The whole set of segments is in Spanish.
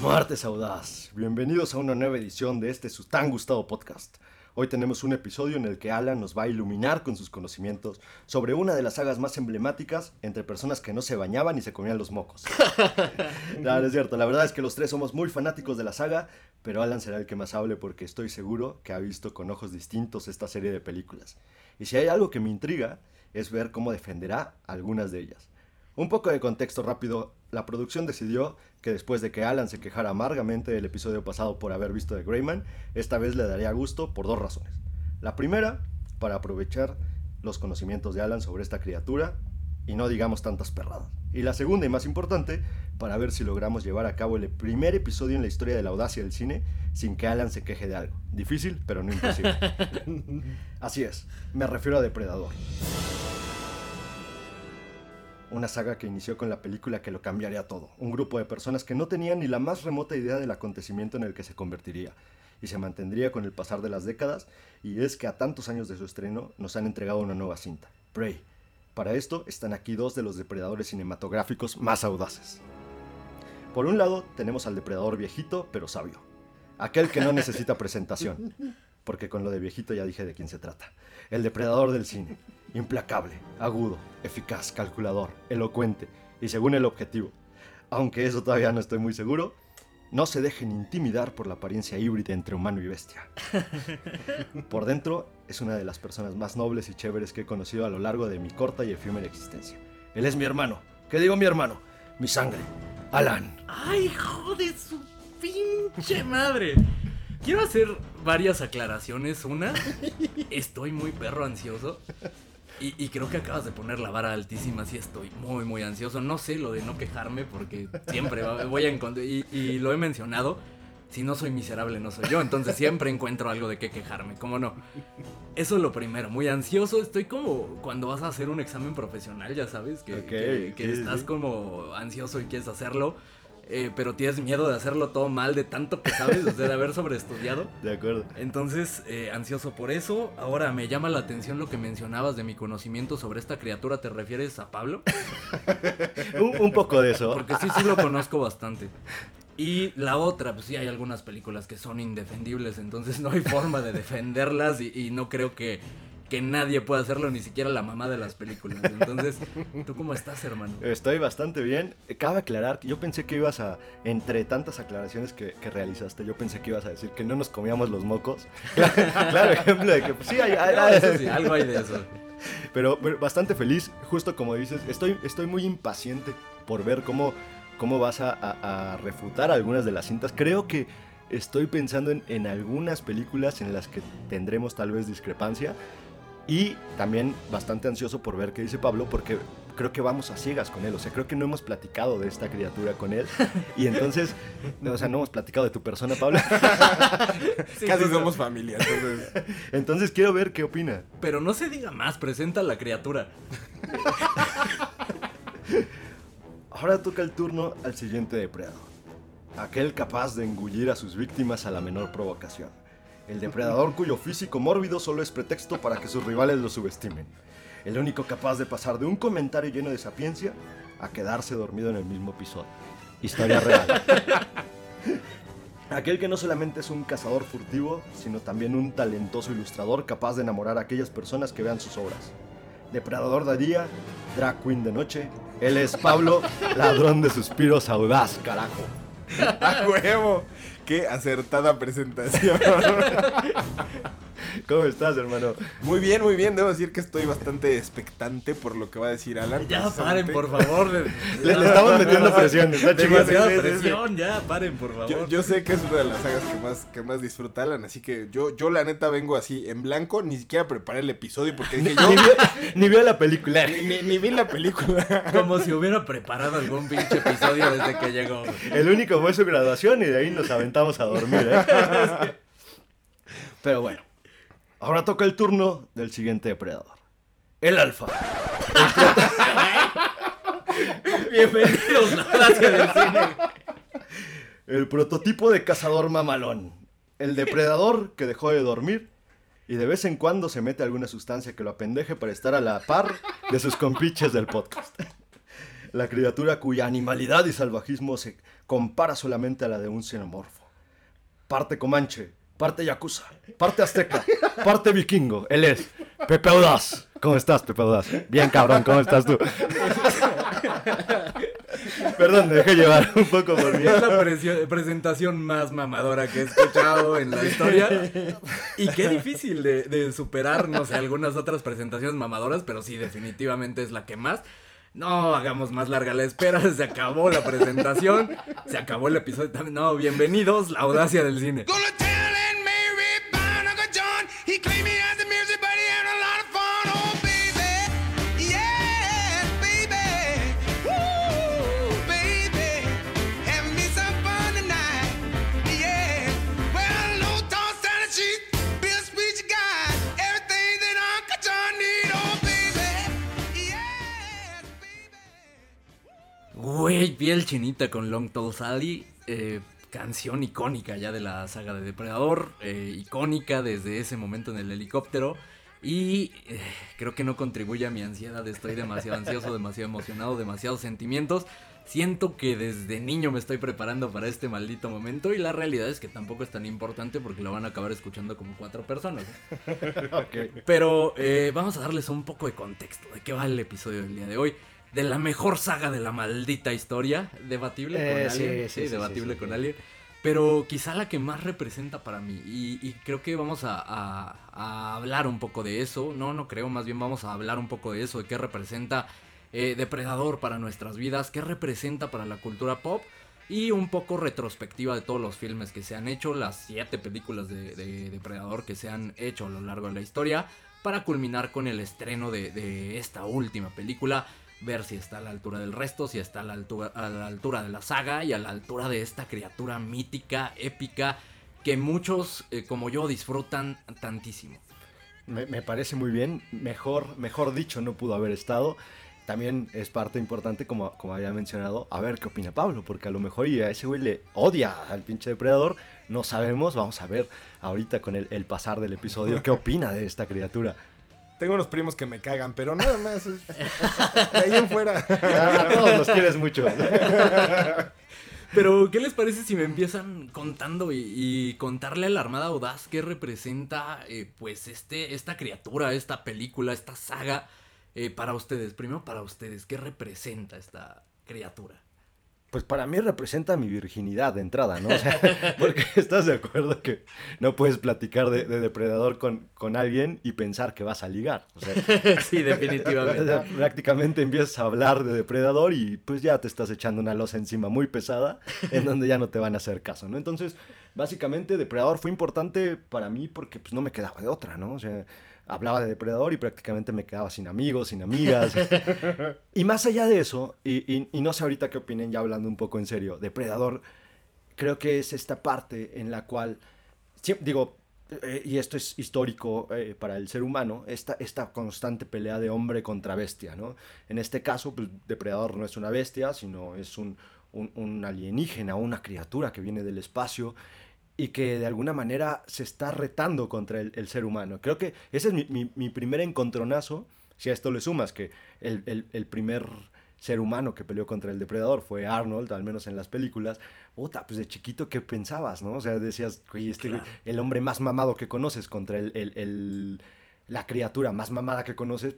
Martes Audaz, bienvenidos a una nueva edición de este su tan gustado podcast. Hoy tenemos un episodio en el que Alan nos va a iluminar con sus conocimientos sobre una de las sagas más emblemáticas entre personas que no se bañaban y se comían los mocos. no, no es cierto, la verdad es que los tres somos muy fanáticos de la saga, pero Alan será el que más hable porque estoy seguro que ha visto con ojos distintos esta serie de películas. Y si hay algo que me intriga, es ver cómo defenderá algunas de ellas. Un poco de contexto rápido, la producción decidió que después de que Alan se quejara amargamente del episodio pasado por haber visto The Greyman, esta vez le daría gusto por dos razones. La primera, para aprovechar los conocimientos de Alan sobre esta criatura y no digamos tantas perradas. Y la segunda y más importante, para ver si logramos llevar a cabo el primer episodio en la historia de la audacia del cine sin que Alan se queje de algo. Difícil, pero no imposible. Así es, me refiero a Depredador una saga que inició con la película que lo cambiaría todo, un grupo de personas que no tenían ni la más remota idea del acontecimiento en el que se convertiría, y se mantendría con el pasar de las décadas, y es que a tantos años de su estreno nos han entregado una nueva cinta, Prey. Para esto están aquí dos de los depredadores cinematográficos más audaces. Por un lado tenemos al depredador viejito pero sabio, aquel que no necesita presentación, porque con lo de viejito ya dije de quién se trata, el depredador del cine, Implacable, agudo, eficaz, calculador, elocuente y según el objetivo. Aunque eso todavía no estoy muy seguro, no se dejen intimidar por la apariencia híbrida entre humano y bestia. Por dentro es una de las personas más nobles y chéveres que he conocido a lo largo de mi corta y efímera existencia. Él es mi hermano. ¿Qué digo mi hermano? Mi sangre. Alan. ¡Ay, hijo de su pinche madre! Quiero hacer varias aclaraciones. Una, estoy muy perro ansioso. Y, creo que acabas de poner la vara altísima, sí estoy muy, muy ansioso. No sé lo de no quejarme porque siempre voy a encontrar, y, lo he mencionado, si no soy miserable no soy yo, entonces siempre encuentro algo de qué quejarme, ¿cómo no? Eso es lo primero, muy ansioso, estoy como cuando vas a hacer un examen profesional, ya sabes, que, estás como ansioso y quieres hacerlo eh, pero tienes miedo de hacerlo todo mal de tanto que sabes, de haber sobreestudiado. De acuerdo. Entonces, eh, ansioso por eso. Ahora me llama la atención lo que mencionabas de mi conocimiento sobre esta criatura. ¿Te refieres a Pablo? un, poco de eso. Porque sí, sí lo conozco bastante. Y la otra, pues sí hay algunas películas que son indefendibles, entonces no hay forma de defenderlas y no creo que que nadie puede hacerlo, ni siquiera la mamá de las películas. Entonces, ¿tú cómo estás, hermano? Estoy bastante bien. Cabe aclarar que yo pensé que ibas a, entre tantas aclaraciones que, realizaste, yo pensé que ibas a decir que no nos comíamos los mocos. claro, ejemplo de que pues, sí, hay, algo hay de eso. Pero, bastante feliz, justo como dices, estoy, estoy muy impaciente por ver cómo, cómo vas a, refutar algunas de las cintas. Creo que estoy pensando en, en, algunas películas en las que tendremos tal vez discrepancia, y también bastante ansioso por ver qué dice Pablo, porque creo que vamos a ciegas con él. O sea, creo que no hemos platicado de esta criatura con él. Y entonces, o sea, no hemos platicado de tu persona, Pablo. Casi somos familia. Entonces. entonces quiero ver qué opina. Pero no se diga más, presenta a la criatura. Ahora toca el turno al siguiente depredador. Aquel capaz de engullir a sus víctimas a la menor provocación el depredador cuyo físico mórbido solo es pretexto para que sus rivales lo subestimen. El único capaz de pasar de un comentario lleno de sapiencia a quedarse dormido en el mismo episodio. Historia real. Aquel que no solamente es un cazador furtivo, sino también un talentoso ilustrador capaz de enamorar a aquellas personas que vean sus obras. Depredador de día, drag queen de noche. Él es Pablo, ladrón de suspiros audaz, carajo. ¡A huevo! Qué acertada presentación. ¿Cómo estás, hermano? Muy bien, muy bien. Debo decir que estoy bastante expectante por lo que va a decir Alan. Ya paren, por favor. Le, estamos metiendo presión. Demasiada presión, ya paren, por favor. Yo, sé que es una de las sagas que más, que más disfruta Alan, así que yo, yo la neta vengo así en blanco. Ni siquiera preparé el episodio porque dije yo... ni, vi, la película. Ni, ni, vi la película. Como si hubiera preparado algún pinche episodio desde que llegó. El único fue su graduación y de ahí nos aventamos a dormir, ¿eh? Pero bueno. Ahora toca el turno del siguiente depredador. El alfa. Bienvenidos a del cine. El prototipo de cazador mamalón. El depredador que dejó de dormir y de vez en cuando se mete alguna sustancia que lo apendeje para estar a la par de sus compiches del podcast. la criatura cuya animalidad y salvajismo se compara solamente a la de un xenomorfo. Parte comanche, parte yakuza, parte azteca, parte vikingo. Él es Pepe Audaz. ¿Cómo estás, Pepe Audaz? Bien, cabrón, ¿cómo estás tú? Perdón, me dejé llevar un poco por mí. Es la presentación más mamadora que he escuchado en la historia. Y qué difícil de, de superar, no sé, algunas otras presentaciones mamadoras, pero sí, definitivamente es la que más. No hagamos más larga la espera, se acabó la presentación, se acabó el episodio. No, bienvenidos, la audacia del cine. Güey, piel chinita con Long Tall Sally. eh, canción icónica ya de la saga de Depredador. eh, icónica desde ese momento en el helicóptero. Y eh, creo que no contribuye a mi ansiedad. Estoy demasiado ansioso, demasiado emocionado, demasiados sentimientos. Siento que desde niño me estoy preparando para este maldito momento. Y la realidad es que tampoco es tan importante porque lo van a acabar escuchando como cuatro personas. Pero eh, vamos a darles un poco de contexto de qué va el episodio del día de hoy. De la mejor saga de la maldita historia. Debatible Eh, con sí, alguien. sí, sí, debatible con alguien. Pero quizá la que más representa para mí. Y, y creo que vamos a, a- a hablar un poco de eso. No, no creo. Más bien vamos a hablar un poco de eso. De qué representa eh, Depredador para nuestras vidas. Qué representa para la cultura pop. Y un poco retrospectiva de todos los filmes que se han hecho. Las siete películas de, de Depredador que se han hecho a lo largo de la historia. Para culminar con el estreno de, de esta última película ver si está a la altura del resto, si está a la altura, a la altura de la saga y a la altura de esta criatura mítica, épica, que muchos eh, como yo disfrutan tantísimo. Me, me parece muy bien. Mejor, mejor dicho, no pudo haber estado. También es parte importante, como, como había mencionado, a ver qué opina Pablo, porque a lo mejor y a ese güey le odia al pinche depredador. No sabemos, vamos a ver ahorita con el, el pasar del episodio qué opina de esta criatura. Tengo unos primos que me cagan, pero nada más. es- De ahí en fuera. A todos los quieres mucho. Pero, ¿qué les parece si me empiezan contando y, y contarle a la Armada Audaz qué representa, eh, pues, este, esta criatura, esta película, esta saga eh, para ustedes? Primero para ustedes, ¿qué representa esta criatura? Pues para mí representa mi virginidad de entrada, ¿no? O sea, porque estás de acuerdo que no puedes platicar de, de depredador con, con alguien y pensar que vas a ligar. O sea, sí, definitivamente. prácticamente empiezas a hablar de depredador y pues ya te estás echando una losa encima muy pesada en donde ya no te van a hacer caso, ¿no? Entonces, básicamente depredador fue importante para mí porque pues no me quedaba de otra, ¿no? O sea, hablaba de depredador y prácticamente me quedaba sin amigos, sin amigas. y más allá de eso, y, y- y no sé ahorita qué opinen ya hablando un poco en serio, depredador creo que es esta parte en la cual, digo, eh, y esto es histórico eh, para el ser humano, esta, esta constante pelea de hombre contra bestia, ¿no? En este caso, pues, Depredador no es una bestia, sino es un, un, un alienígena, una criatura que viene del espacio y que de alguna manera se está retando contra el, el ser humano. Creo que ese es mi, mi- mi primer encontronazo, si a esto le sumas que el, el- el primer ser humano que peleó contra el depredador fue Arnold, al menos en las películas. Puta, pues de chiquito, ¿qué pensabas, no? O sea, decías, oye, este, Claro. el hombre más mamado que conoces contra el, el- el- la criatura más mamada que conoces,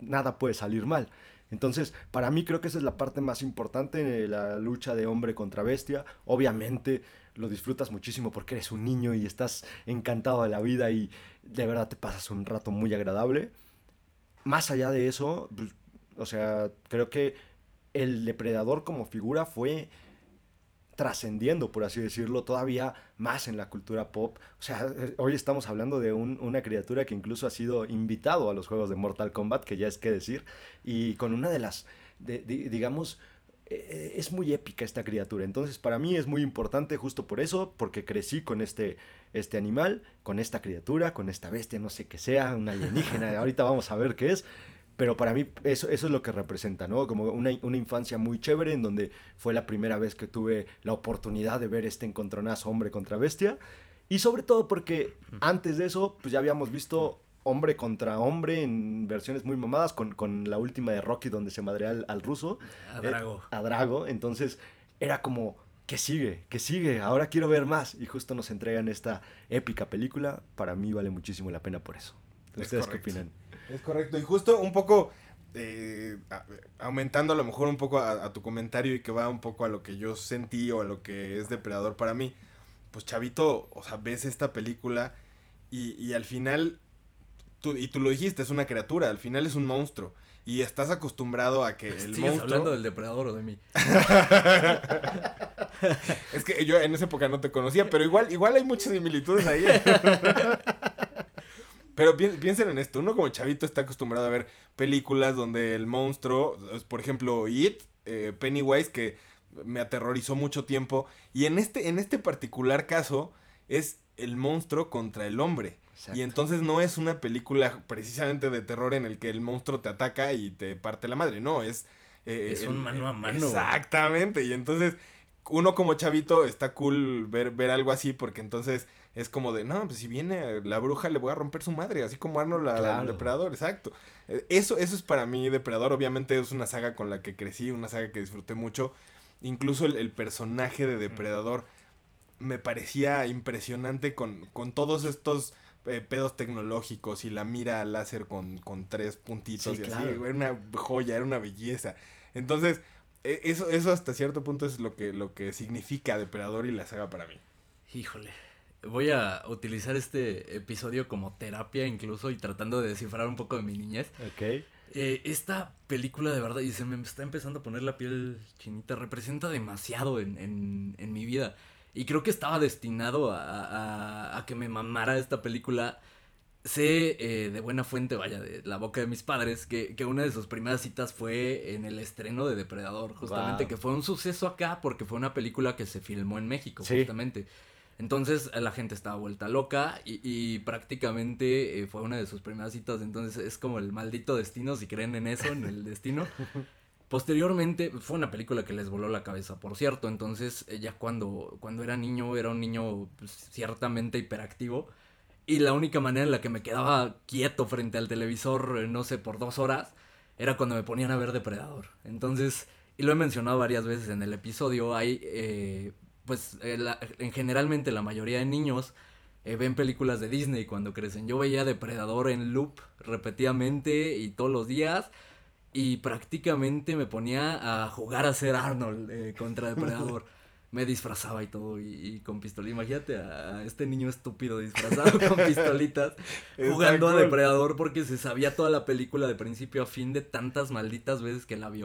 nada puede salir mal. Entonces, para mí creo que esa es la parte más importante de la lucha de hombre contra bestia. Obviamente lo disfrutas muchísimo porque eres un niño y estás encantado de la vida y de verdad te pasas un rato muy agradable. Más allá de eso, pues, o sea, creo que el depredador como figura fue trascendiendo, por así decirlo, todavía más en la cultura pop. O sea, eh, hoy estamos hablando de un- una criatura que incluso ha sido invitado a los juegos de Mortal Kombat, que ya es que decir, y con una de las, digamos, es muy épica esta criatura. Entonces, para mí es muy importante justo por eso, porque crecí con este, este animal, con esta criatura, con esta bestia, no sé qué sea, una alienígena. Ahorita vamos a ver qué es. Pero para mí eso, eso es lo que representa, ¿no? Como una, una infancia muy chévere en donde fue la primera vez que tuve la oportunidad de ver este encontronazo hombre contra bestia. Y sobre todo porque antes de eso, pues ya habíamos visto hombre contra hombre en versiones muy mamadas, con, con la última de Rocky donde se madrea al, al ruso. A eh, Drago. a Drago. Entonces era como, ¿qué sigue? ¿Qué sigue? Ahora quiero ver más. Y justo nos entregan esta épica película. Para mí vale muchísimo la pena por eso. Es ¿Ustedes qué opinan? Es correcto. Y justo un poco eh, aumentando a lo mejor un poco a, a tu comentario y que va un poco a lo que yo sentí o a lo que es Depredador para mí. Pues Chavito, o sea, ves esta película y, y al final, tú, y tú lo dijiste, es una criatura, al final es un monstruo. Y estás acostumbrado a que el ¿Sigues monstruo... hablando del depredador o de mí? Es que yo en esa época no te conocía, pero igual, igual hay muchas similitudes ahí. Pero pi- piensen en esto, uno como chavito está acostumbrado a ver películas donde el monstruo, por ejemplo, It, eh, Pennywise, que me aterrorizó mucho tiempo, y en este, en este particular caso es el monstruo contra el hombre. Exacto. Y entonces no es una película precisamente de terror en el que el monstruo te ataca y te parte la madre, no, es... eh, Es un mano a mano. Exactamente, y entonces uno como chavito está cool ver, ver algo así porque entonces es como de, no, pues si viene la bruja le voy a romper su madre, así como Arnold la, Claro. Depredador, exacto. Eh, Eso, eso es para mí Depredador, obviamente es una saga con la que crecí, una saga que disfruté mucho. Incluso el, el personaje de Depredador me parecía impresionante con, con todos estos eh, pedos tecnológicos y la mira láser con, con tres puntitos Sí, y claro. así, era una joya, era una belleza. Entonces, e- eso, eso hasta cierto punto es lo que, lo que significa Depredador y la saga para mí. Híjole. Voy a utilizar este episodio como terapia incluso y tratando de descifrar un poco de mi niñez. Ok. Eh, esta película de verdad, y se me está empezando a poner la piel chinita, representa demasiado en, en- en mi vida. Y creo que estaba destinado a, a- a que me mamara esta película. Sé eh, de buena fuente, vaya, de la boca de mis padres, que, que una de sus primeras citas fue en el estreno de Depredador, justamente, Wow. que fue un suceso acá porque fue una película que se filmó en México, Sí. justamente. Entonces la gente estaba vuelta loca y, y prácticamente eh, fue una de sus primeras citas. Entonces es como el maldito destino, si creen en eso, en el destino. Posteriormente fue una película que les voló la cabeza, por cierto. Entonces eh, ya cuando, cuando era niño, era un niño pues, ciertamente hiperactivo. Y la única manera en la que me quedaba quieto frente al televisor, eh, no sé, por dos horas, era cuando me ponían a ver Depredador. Entonces, y lo he mencionado varias veces en el episodio, hay, eh, pues, en generalmente la mayoría de niños ven películas de Disney cuando crecen. Yo veía Depredador en loop repetidamente y todos los días. Y prácticamente me ponía a jugar a ser Arnold eh, contra Depredador. Me disfrazaba y todo, y, y con pistola. Imagínate a, a este niño estúpido disfrazado con pistolitas, jugando a. Depredador porque se sabía toda la película de principio a fin de tantas malditas veces que la vio.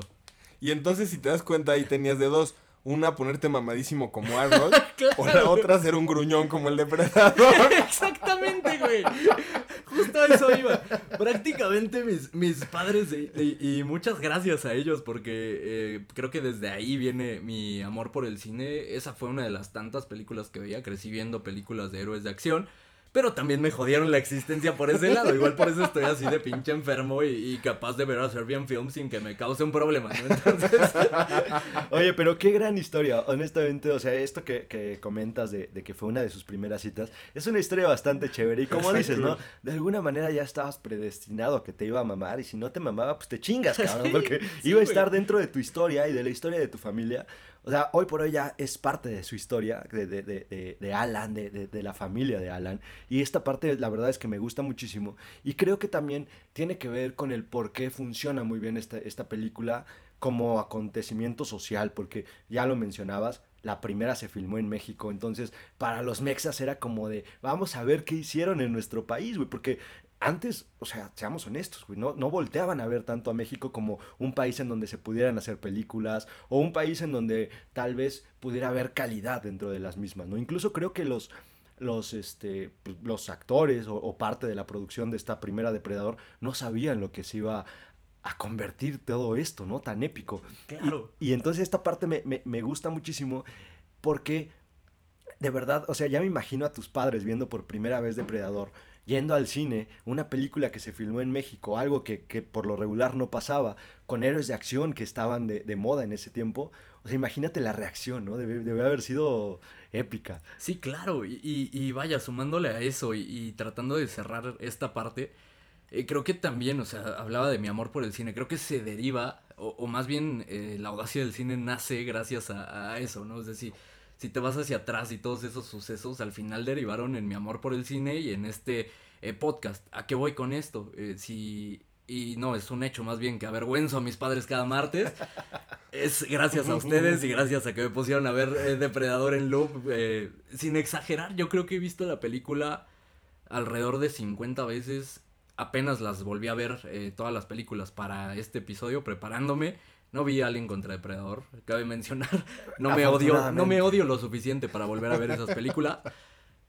Y entonces, si te das cuenta, ahí tenías de dos. Una, ponerte mamadísimo como Arnold. O la otra, ser un gruñón como el Depredador. Exactamente, güey. Justo a eso iba. Prácticamente mis, mis padres, y, y- y muchas gracias a ellos, porque eh, creo que desde ahí viene mi amor por el cine. Esa fue una de las tantas películas que veía. Crecí viendo películas de héroes de acción. Pero también me jodieron la existencia por ese lado. Igual por eso estoy así de pinche enfermo y, y capaz de ver a Serbian Film sin que me cause un problema, ¿no? Entonces, Oye, pero qué gran historia, honestamente, o sea, esto que, que comentas de, de que fue una de sus primeras citas, es una historia bastante chévere y como dices, ¿no? De alguna manera ya estabas predestinado a que te iba a mamar y si no te mamaba, pues te chingas, cabrón, porque sí, iba a güey. estar dentro de tu historia y de la historia de tu familia. O sea, hoy por hoy ya es parte de su historia, de, de, de, de- Alan, de la familia de Alan. Y esta parte, la verdad es que me gusta muchísimo. Y creo que también tiene que ver con el por qué funciona muy bien esta, esta película como acontecimiento social, porque ya lo mencionabas, la primera se filmó en México, entonces para los mexas era como de, vamos a ver qué hicieron en nuestro país, güey, porque antes, o sea, seamos honestos, güey, no, no volteaban a ver tanto a México como un país en donde se pudieran hacer películas o un país en donde tal vez pudiera haber calidad dentro de las mismas, ¿no? Incluso creo que los, los, este, pues, los actores o, o parte de la producción de esta primera Depredador no sabían lo que se iba a convertir todo esto, ¿no? Tan épico. claro. Y entonces esta parte me, me- me gusta muchísimo porque de verdad, o sea, ya me imagino a tus padres viendo por primera vez Depredador yendo al cine, una película que se filmó en México, algo que, que por lo regular no pasaba, con héroes de acción que estaban de, de moda en ese tiempo. O sea, imagínate la reacción, ¿no? Debe, debe haber sido épica. Sí, claro, y, y- vaya, sumándole a eso y, tratando de cerrar esta parte, eh, creo que también, o sea, hablaba de mi amor por el cine, creo que se deriva, o, o más bien eh, la audacia del cine nace gracias a, a eso, ¿no? Es decir, si te vas hacia atrás y todos esos sucesos al final derivaron en mi amor por el cine y en este eh, podcast. ¿A qué voy con esto? Eh, si... Y no, es un hecho más bien que avergüenzo a mis padres cada martes. Es gracias a ustedes y gracias a que me pusieron a ver eh, Depredador en loop. eh, sin exagerar, yo creo que he visto la película alrededor de 50 veces. Apenas las volví a ver eh, todas las películas para este episodio, preparándome. No vi a Alien contra Depredador, cabe mencionar. No me odio, no me odio lo suficiente para volver a ver esas películas.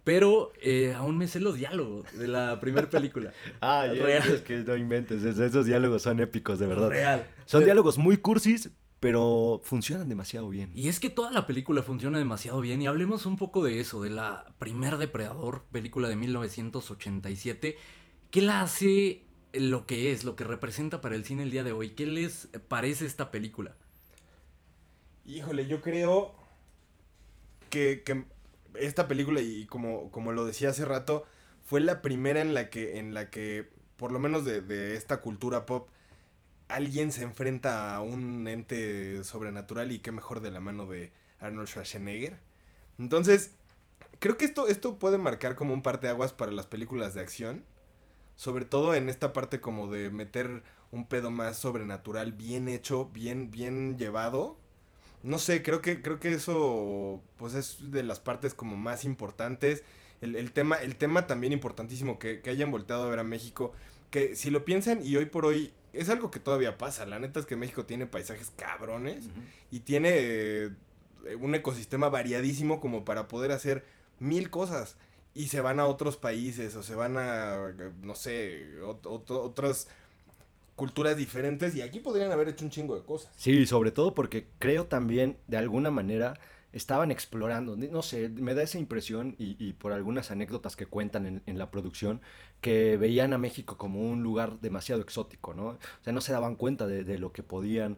Pero eh, aún me sé los diálogos de la primera película. Ah, Real. es que no inventes, es- esos diálogos son épicos, de verdad. Real. Son diálogos muy cursis, pero funcionan demasiado bien. Y es que toda la película funciona demasiado bien y hablemos un poco de eso, de la primer Depredador, película de 1987, ¿qué la hace lo que es, lo que representa para el cine el día de hoy? ¿Qué les parece esta película? Híjole, yo creo que, que esta película, y como, como lo decía hace rato, fue la primera en la que, en la que por lo menos de, de esta cultura pop, alguien se enfrenta a un ente sobrenatural y qué mejor de la mano de Arnold Schwarzenegger. Entonces, creo que esto, esto puede marcar como un parteaguas para las películas de acción. Sobre todo en esta parte como de meter un pedo más sobrenatural, bien hecho, bien, bien llevado. No sé, creo que, creo que eso pues es de las partes como más importantes. El, el tema, el tema también importantísimo que, que hayan volteado a ver a México. Que si lo piensan y hoy por hoy es algo que todavía pasa. La neta es que México tiene paisajes cabrones y tiene eh, un ecosistema variadísimo como para poder hacer mil cosas. Y se van a otros países o se van a, no sé, ot- ot- otras culturas diferentes y aquí podrían haber hecho un chingo de cosas. Sí, sobre todo porque creo también, de alguna manera, estaban explorando, no sé, me da esa impresión y, y por algunas anécdotas que cuentan en, en la producción, que veían a México como un lugar demasiado exótico, ¿no? O sea, no se daban cuenta de, de lo que podían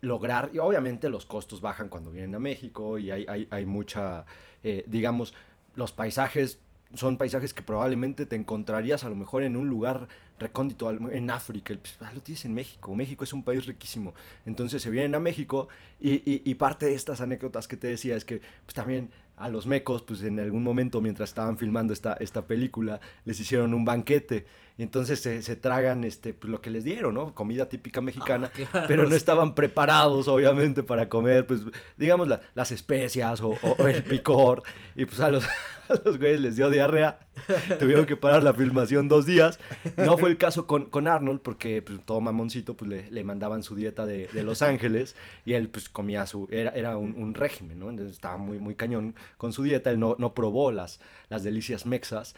lograr y obviamente los costos bajan cuando vienen a México y hay, hay, hay mucha, eh, digamos, los paisajes son paisajes que probablemente te encontrarías a lo mejor en un lugar recóndito en África. Pues, ah, lo tienes en México. México es un país riquísimo. Entonces se vienen a México y, y- y parte de estas anécdotas que te decía es que pues, también a los mecos, pues en algún momento mientras estaban filmando esta, esta película, les hicieron un banquete. Y entonces se, se tragan este, pues, lo que les dieron, ¿no? Comida típica mexicana. Ah, claro, pero no estaban preparados, obviamente, para comer, pues, digamos, la- las especias o, o- o el picor. Y pues a los, a los güeyes les dio diarrea. Tuvieron que parar la filmación dos días. No fue el caso con, con Arnold, porque pues, todo mamoncito pues, le, le mandaban su dieta de, de Los Ángeles y él pues comía su... Era, era un, un régimen, ¿no? Entonces estaba muy, muy cañón con su dieta. Él no, no probó las, las delicias mexas.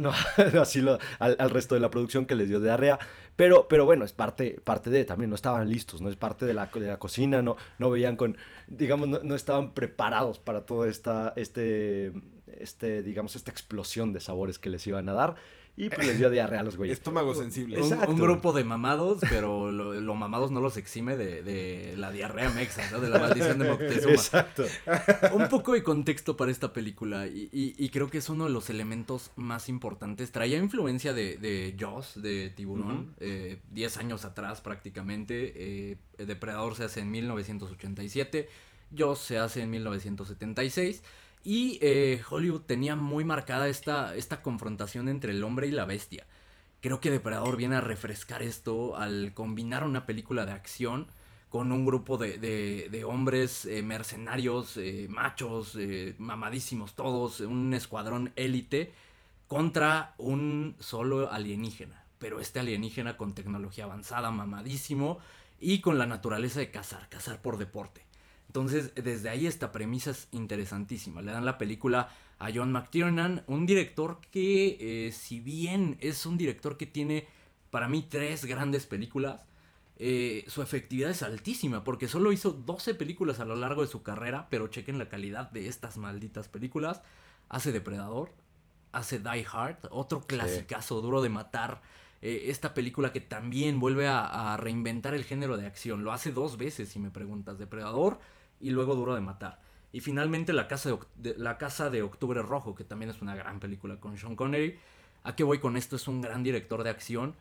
No, así lo, al, al resto de la producción que les dio diarrea. Pero, pero bueno, es parte, parte de, también no estaban listos, no es parte de la, de la cocina, no, no veían con, digamos, no, no estaban preparados para toda esta, este, este, digamos, esta explosión de sabores que les iban a dar. Y pues les dio diarrea a los güeyes. Estómago sensible. Un, grupo de mamados, pero lo, lo mamados no los exime de, de la diarrea mexa, ¿no? de la maldición de Moctezuma. Exacto. un poco de contexto para esta película y, y- y creo que es uno de los elementos más importantes. Traía influencia de, de Jaws, de Tiburón, eh, 10 años atrás prácticamente. eh, Depredador se hace en 1987, Jaws se hace en 1976. Y eh, Hollywood tenía muy marcada esta, esta confrontación entre el hombre y la bestia. Creo que Depredador viene a refrescar esto al combinar una película de acción con un grupo de, de- hombres eh, mercenarios, eh, machos, eh, mamadísimos todos, un escuadrón élite contra un solo alienígena. Pero este alienígena con tecnología avanzada, mamadísimo y con la naturaleza de cazar, cazar por deporte. Entonces, desde ahí esta premisa es interesantísima. Le dan la película a John McTiernan, un director que, eh, si bien es un director que tiene para mí tres grandes películas, eh, su efectividad es altísima, porque solo hizo 12 películas a lo largo de su carrera, pero chequen la calidad de estas malditas películas. Hace Depredador, hace Die Hard, otro clasicazo duro de matar. Eh, esta película que también vuelve a, a reinventar el género de acción. Lo hace dos veces, si me preguntas. Depredador y luego Duro de Matar. Y finalmente La Casa de, La Casa de Octubre Rojo, que también es una gran película con Sean Connery. ¿A qué voy con esto? Es un gran director de acción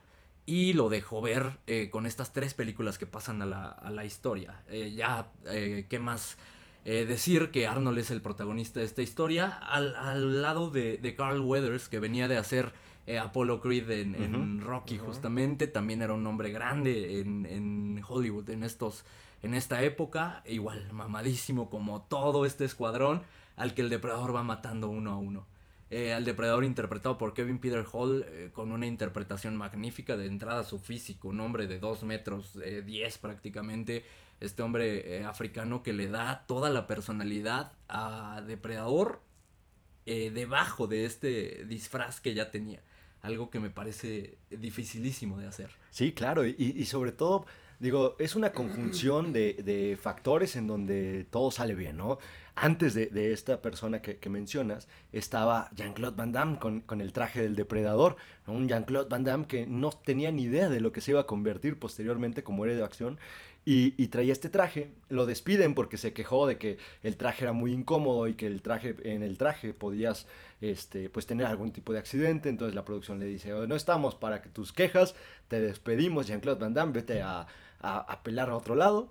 y lo dejó ver eh, con estas tres películas que pasan a la, a la historia. Eh, ya, eh, ¿qué más decir? Que Arnold es el protagonista de esta historia, al, al lado de, de Carl Weathers, que venía de hacer Apollo Creed en, en Rocky, justamente. También era un hombre grande en, en Hollywood en, estos, en esta época. Igual, mamadísimo como todo este escuadrón, al que el depredador va matando uno a uno. Eh, al depredador interpretado por Kevin Peter Hall eh, con una interpretación magnífica de entrada su físico, un hombre de 2 metros eh, 10 prácticamente, este hombre eh, africano que le da toda la personalidad a depredador eh, debajo de este disfraz que ya tenía, algo que me parece dificilísimo de hacer. Sí, claro, y sobre todo, digo, es una conjunción de, de factores en donde todo sale bien, ¿no? Antes de, de esta persona que, que mencionas, estaba Jean-Claude Van Damme con, con el traje del depredador, un Jean-Claude Van Damme que no tenía ni idea de lo que se iba a convertir posteriormente como héroe de acción, y, y traía este traje, lo despiden porque se quejó de que el traje era muy incómodo y que el traje, en el traje podías este, pues tener algún tipo de accidente, entonces la producción le dice, "Oh, no estamos para que tus quejas, te despedimos, Jean-Claude Van Damme, vete a, a, a pelar a otro lado,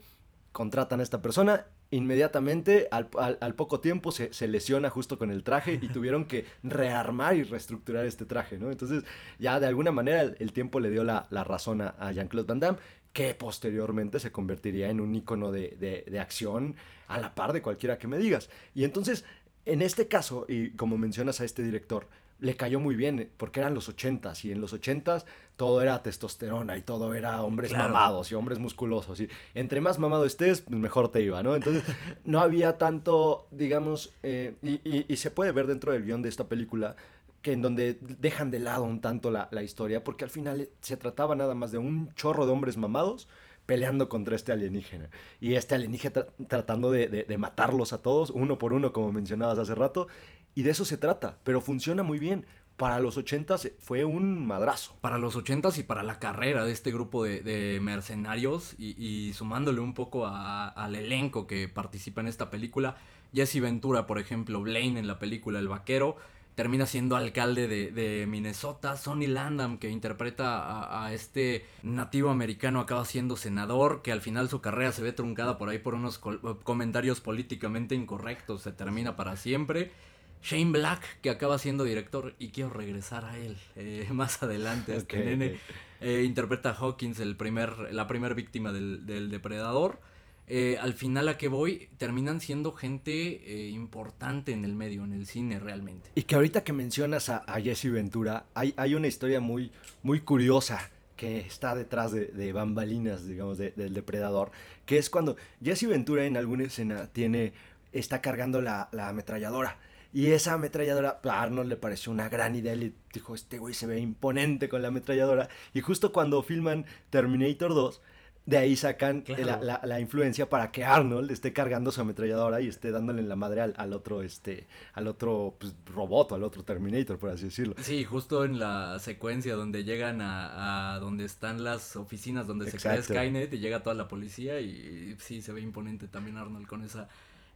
contratan a esta persona, inmediatamente al, al- al poco tiempo se, se lesiona justo con el traje y tuvieron que rearmar y reestructurar este traje, ¿no? Entonces ya de alguna manera el, el tiempo le dio la, la razón a, a Jean-Claude Van Damme, que posteriormente se convertiría en un ícono de, de- de acción a la par de cualquiera que me digas. Y entonces, en este caso, y como mencionas a este director, le cayó muy bien, porque eran los ochentas, y en los ochentas todo era testosterona y todo era hombres Claro. mamados y hombres musculosos, y entre más mamado estés, pues mejor te iba, ¿no? Entonces, no había tanto, digamos, eh, y, y- y se puede ver dentro del guion de esta película, que en donde dejan de lado un tanto la, la historia, porque al final se trataba nada más de un chorro de hombres mamados peleando contra este alienígena. Y este alienígena tra- tratando de, de- de matarlos a todos, uno por uno, como mencionabas hace rato. Y de eso se trata, pero funciona muy bien. Para los 80 fue un madrazo. para los 80s y para la carrera de este grupo de, de mercenarios y, y sumándole un poco a- al elenco que participa en esta película. Jesse Ventura, por ejemplo, Blaine en la película El Vaquero, termina siendo alcalde de, de Minnesota. Sonny Landham, que interpreta a, a este nativo americano, acaba siendo senador, que al final su carrera se ve truncada por ahí por unos col- comentarios políticamente incorrectos, se termina para siempre. Shane Black, que acaba siendo director, y quiero regresar a él eh, más adelante. Este nene eh, interpreta a Hawkins, el primer, la primera víctima del, del depredador. Eh, al final a que voy, terminan siendo gente importante en el medio, en el cine realmente. Y que ahorita que mencionas a, a Jesse Ventura, hay, hay una historia muy, muy curiosa que está detrás de, de bambalinas, digamos, de- del depredador, que es cuando Jesse Ventura en alguna escena tiene, está cargando la, la ametralladora. Y esa ametralladora a Arnold le pareció una gran idea. Le dijo, este güey se ve imponente con la ametralladora. Y justo cuando filman Terminator 2, de ahí sacan Claro. la, la- la influencia para que Arnold esté cargando su ametralladora y esté dándole en la madre al, al otro, este, al otro pues, robot, al otro Terminator, por así decirlo. Sí, justo en la secuencia donde llegan a, a donde están las oficinas donde se crea. Skynet y llega toda la policía y, sí, se ve imponente también Arnold con esa eh,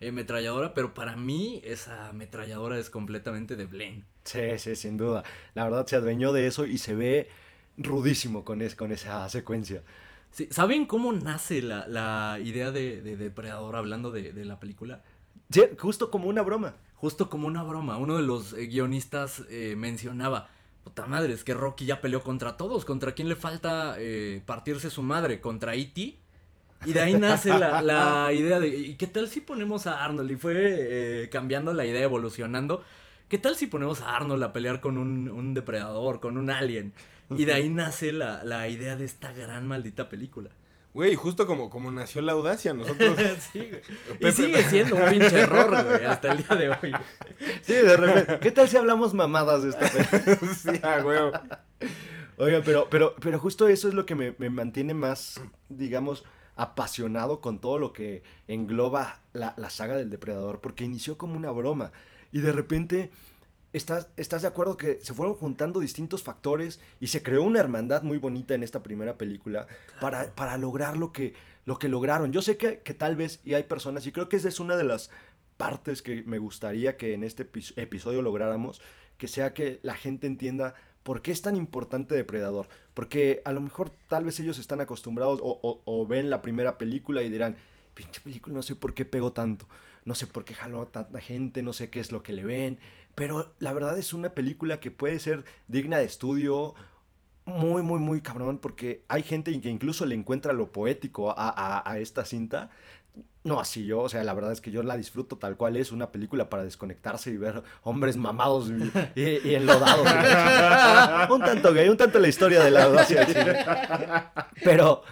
ametralladora, pero para mí esa ametralladora es completamente de Blaine. Sí, sí, sin duda. La verdad se adueñó de eso y se ve rudísimo con, es- con esa secuencia. Sí, ¿Saben cómo nace la, la idea de, de Depredador hablando de, de la película? Sí, justo como una broma. Justo como una broma, uno de los eh, guionistas eh, mencionaba, puta madre, es que Rocky ya peleó contra todos, ¿contra quién le falta eh, partirse su madre? ¿Contra E.T.? Y de ahí nace la, la idea de, ¿y qué tal si ponemos a Arnold? Y fue eh, cambiando la idea, evolucionando. ¿Qué tal si ponemos a Arnold a pelear con un, un depredador, con un alien? Y de ahí nace la, la idea de esta gran maldita película. Güey, justo como, como nació la audacia, nosotros... Sí, güey. Y sigue siendo un pinche error, güey, hasta el día de hoy. Sí, de repente. ¿Qué tal si hablamos mamadas de esta película? sí, a huevo. Oiga, pero, pero, pero justo eso es lo que me, me mantiene más, digamos, apasionado con todo lo que engloba la, la saga del depredador, porque inició como una broma y de repente ¿estás, ¿estás de acuerdo que se fueron juntando distintos factores y se creó una hermandad muy bonita en esta primera película para, para lograr lo que, lo que lograron? Yo sé que, que tal vez, y hay personas, y creo que esa es una de las partes que me gustaría que en este epi- episodio lográramos, que sea que la gente entienda por qué es tan importante Depredador. Porque a lo mejor tal vez ellos están acostumbrados o, ven la primera película y dirán, pinche película, no sé por qué pegó tanto, no sé por qué jaló a tanta gente, no sé qué es lo que le ven. Pero la verdad es una película que puede ser digna de estudio, muy, muy, muy cabrón, porque hay gente que incluso le encuentra lo poético a esta cinta. No así yo, o sea, la verdad es que yo la disfruto tal cual es una película para desconectarse y ver hombres mamados y, y- y enlodados. un tanto gay, un tanto la historia de la cine. Pero,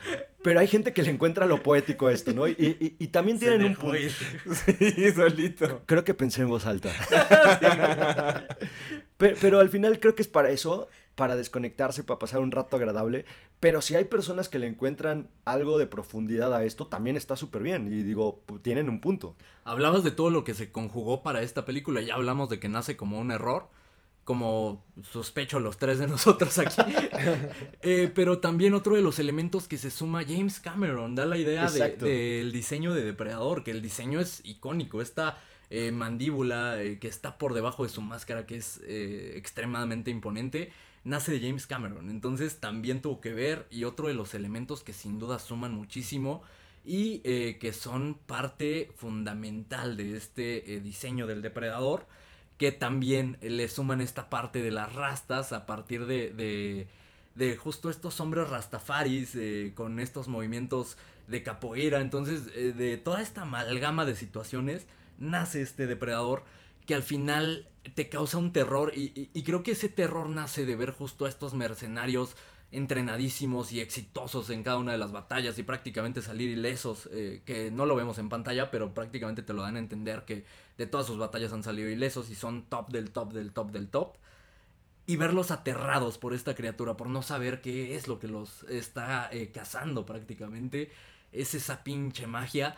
pero hay gente que le encuentra lo poético a esto, ¿no? Y, y- y también Se tienen un punto. Sí, solito. Creo que pensé en voz alta. Pe- pero, al final creo que es para eso, para desconectarse, para pasar un rato agradable. Pero si hay personas que le encuentran algo de profundidad a esto, también está súper bien. Y digo, tienen un punto. Hablabas de todo lo que se conjugó para esta película. Ya hablamos de que nace como un error. Como sospecho los tres de nosotros aquí. Eh, pero también otro de los elementos que se suma James Cameron. Da la idea de- Exacto. del diseño de Depredador. Que el diseño es icónico. Esta eh, mandíbula eh, que está por debajo de su máscara. Que es extremadamente imponente. Nace de James Cameron. Entonces también tuvo que ver. Y otro de los elementos que sin duda suman muchísimo y eh, que son parte fundamental de este eh, diseño del depredador que también le suman esta parte de las rastas a partir de, de, justo estos hombres rastafaris eh, con estos movimientos de capoeira entonces de toda esta amalgama de situaciones nace este depredador que al final te causa un terror y, creo que ese terror nace de ver justo a estos mercenarios entrenadísimos y exitosos en cada una de las batallas y prácticamente salir ilesos, eh, que no lo vemos en pantalla, pero prácticamente te lo dan a entender que de todas sus batallas han salido ilesos y son top del top del top del top. Y verlos aterrados por esta criatura, por no saber qué es lo que los está eh, cazando prácticamente, es esa pinche magia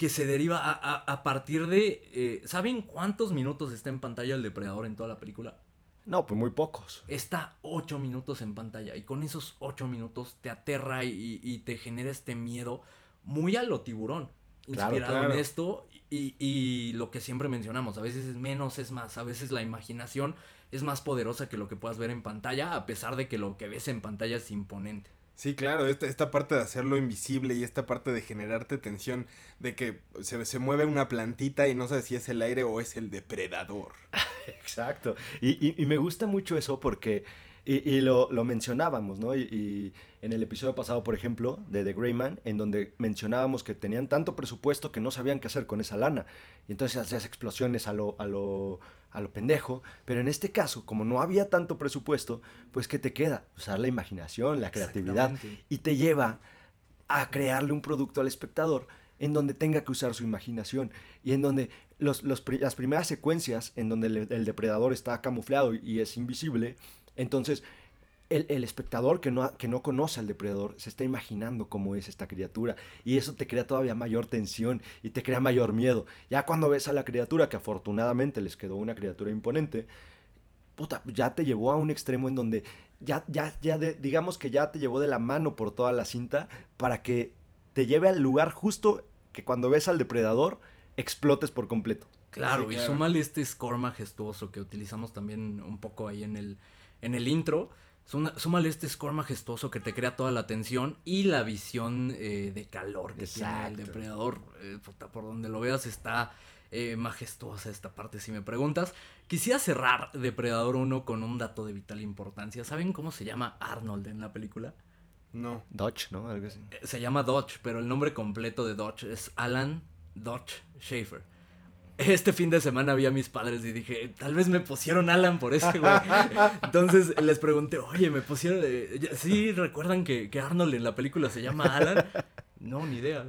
que se deriva a, a- a partir de... eh, ¿Saben cuántos minutos está en pantalla el depredador en toda la película? No, pues muy pocos. está 8 minutos en pantalla y con esos 8 minutos te aterra y, y te genera este miedo muy a lo tiburón. Claro, Inspirado claro. en esto y, y lo que siempre mencionamos, a veces es menos es más, a veces la imaginación es más poderosa que lo que puedas ver en pantalla, a pesar de que lo que ves en pantalla es imponente. Sí, claro, esta, esta parte de hacerlo invisible y esta parte de generarte tensión, de que se, se mueve una plantita y no sabes si es el aire o es el depredador. Exacto. Y, y- me gusta mucho eso porque, y, y lo, lo mencionábamos, ¿no? Y, y en el episodio pasado, por ejemplo, de The Grey Man, en donde mencionábamos que tenían tanto presupuesto que no sabían qué hacer con esa lana. Y entonces hacías explosiones a lo, a lo, a lo pendejo. Pero en este caso, como no había tanto presupuesto, pues ¿qué te queda? Usar la imaginación, la creatividad. Y te lleva a crearle un producto al espectador en donde tenga que usar su imaginación y en donde los, los pri- las primeras secuencias en donde el, el depredador está camuflado y, y es invisible, entonces el, el espectador que no, que no conoce al depredador se está imaginando cómo es esta criatura y eso te crea todavía mayor tensión y te crea mayor miedo. Ya cuando ves a la criatura, que afortunadamente les quedó una criatura imponente, puta, ya te llevó a un extremo en donde ya, ya, ya, de- digamos que ya te llevó de la mano por toda la cinta para que te lleve al lugar justo que cuando ves al depredador explotes por completo. Claro, Sí, y súmale este score majestuoso que utilizamos también un poco ahí en el, en el intro. Suma- Súmale este score majestuoso que te crea toda la tensión y la visión eh, de calor que tiene el Exacto. depredador. Eh, puta, por donde lo veas está eh, majestuosa esta parte, si me preguntas. Quisiera cerrar Depredador 1 con un dato de vital importancia. ¿Saben cómo se llama Arnold en la película? No. Dodge, ¿no? Algo así. Eh, Se llama Dodge, pero el nombre completo de Dodge es Alan Dodge Schaefer. Este fin de semana vi a mis padres y dije, tal vez me pusieron Alan por ese güey. Entonces les pregunté, oye, me pusieron. eh, ¿Sí recuerdan que, que Arnold en la película se llama Alan? No, ni idea.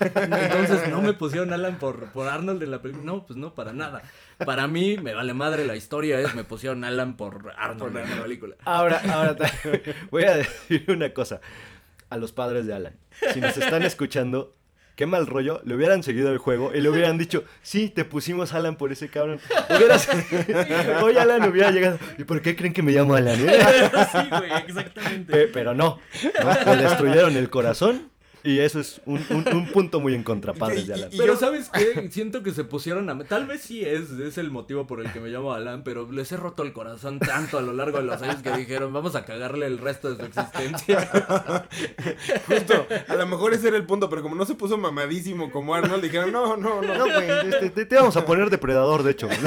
Entonces no me pusieron Alan por, por Arnold en la película. No, pues no, para nada. Para mí, me vale madre la historia, es me pusieron Alan por Arnold en la película. Ahora, ahora voy a decir una cosa a los padres de Alan. Si nos están escuchando, qué mal rollo, le hubieran seguido el juego y le hubieran dicho, sí, te pusimos Alan por ese cabrón. Hubieras... Hoy Alan hubiera llegado, ¿y por qué creen que me llamo Alan? eh?" sí, güey, exactamente. Pe- Pero no, ¿no? le destruyeron el corazón y eso es un, un- un punto muy en contra, padres de Alan. Y- Pero yo- ¿sabes qué? Siento que se pusieron a... Tal vez sí es, es el motivo por el que me llamo Alan, pero les he roto el corazón tanto a lo largo de los años que dijeron, vamos a cagarle el resto de su existencia. Justo, a lo mejor ese era el punto, pero como no se puso mamadísimo como Arnold, dijeron, no, no, no. No, güey, este, te, te vamos a poner depredador, de hecho.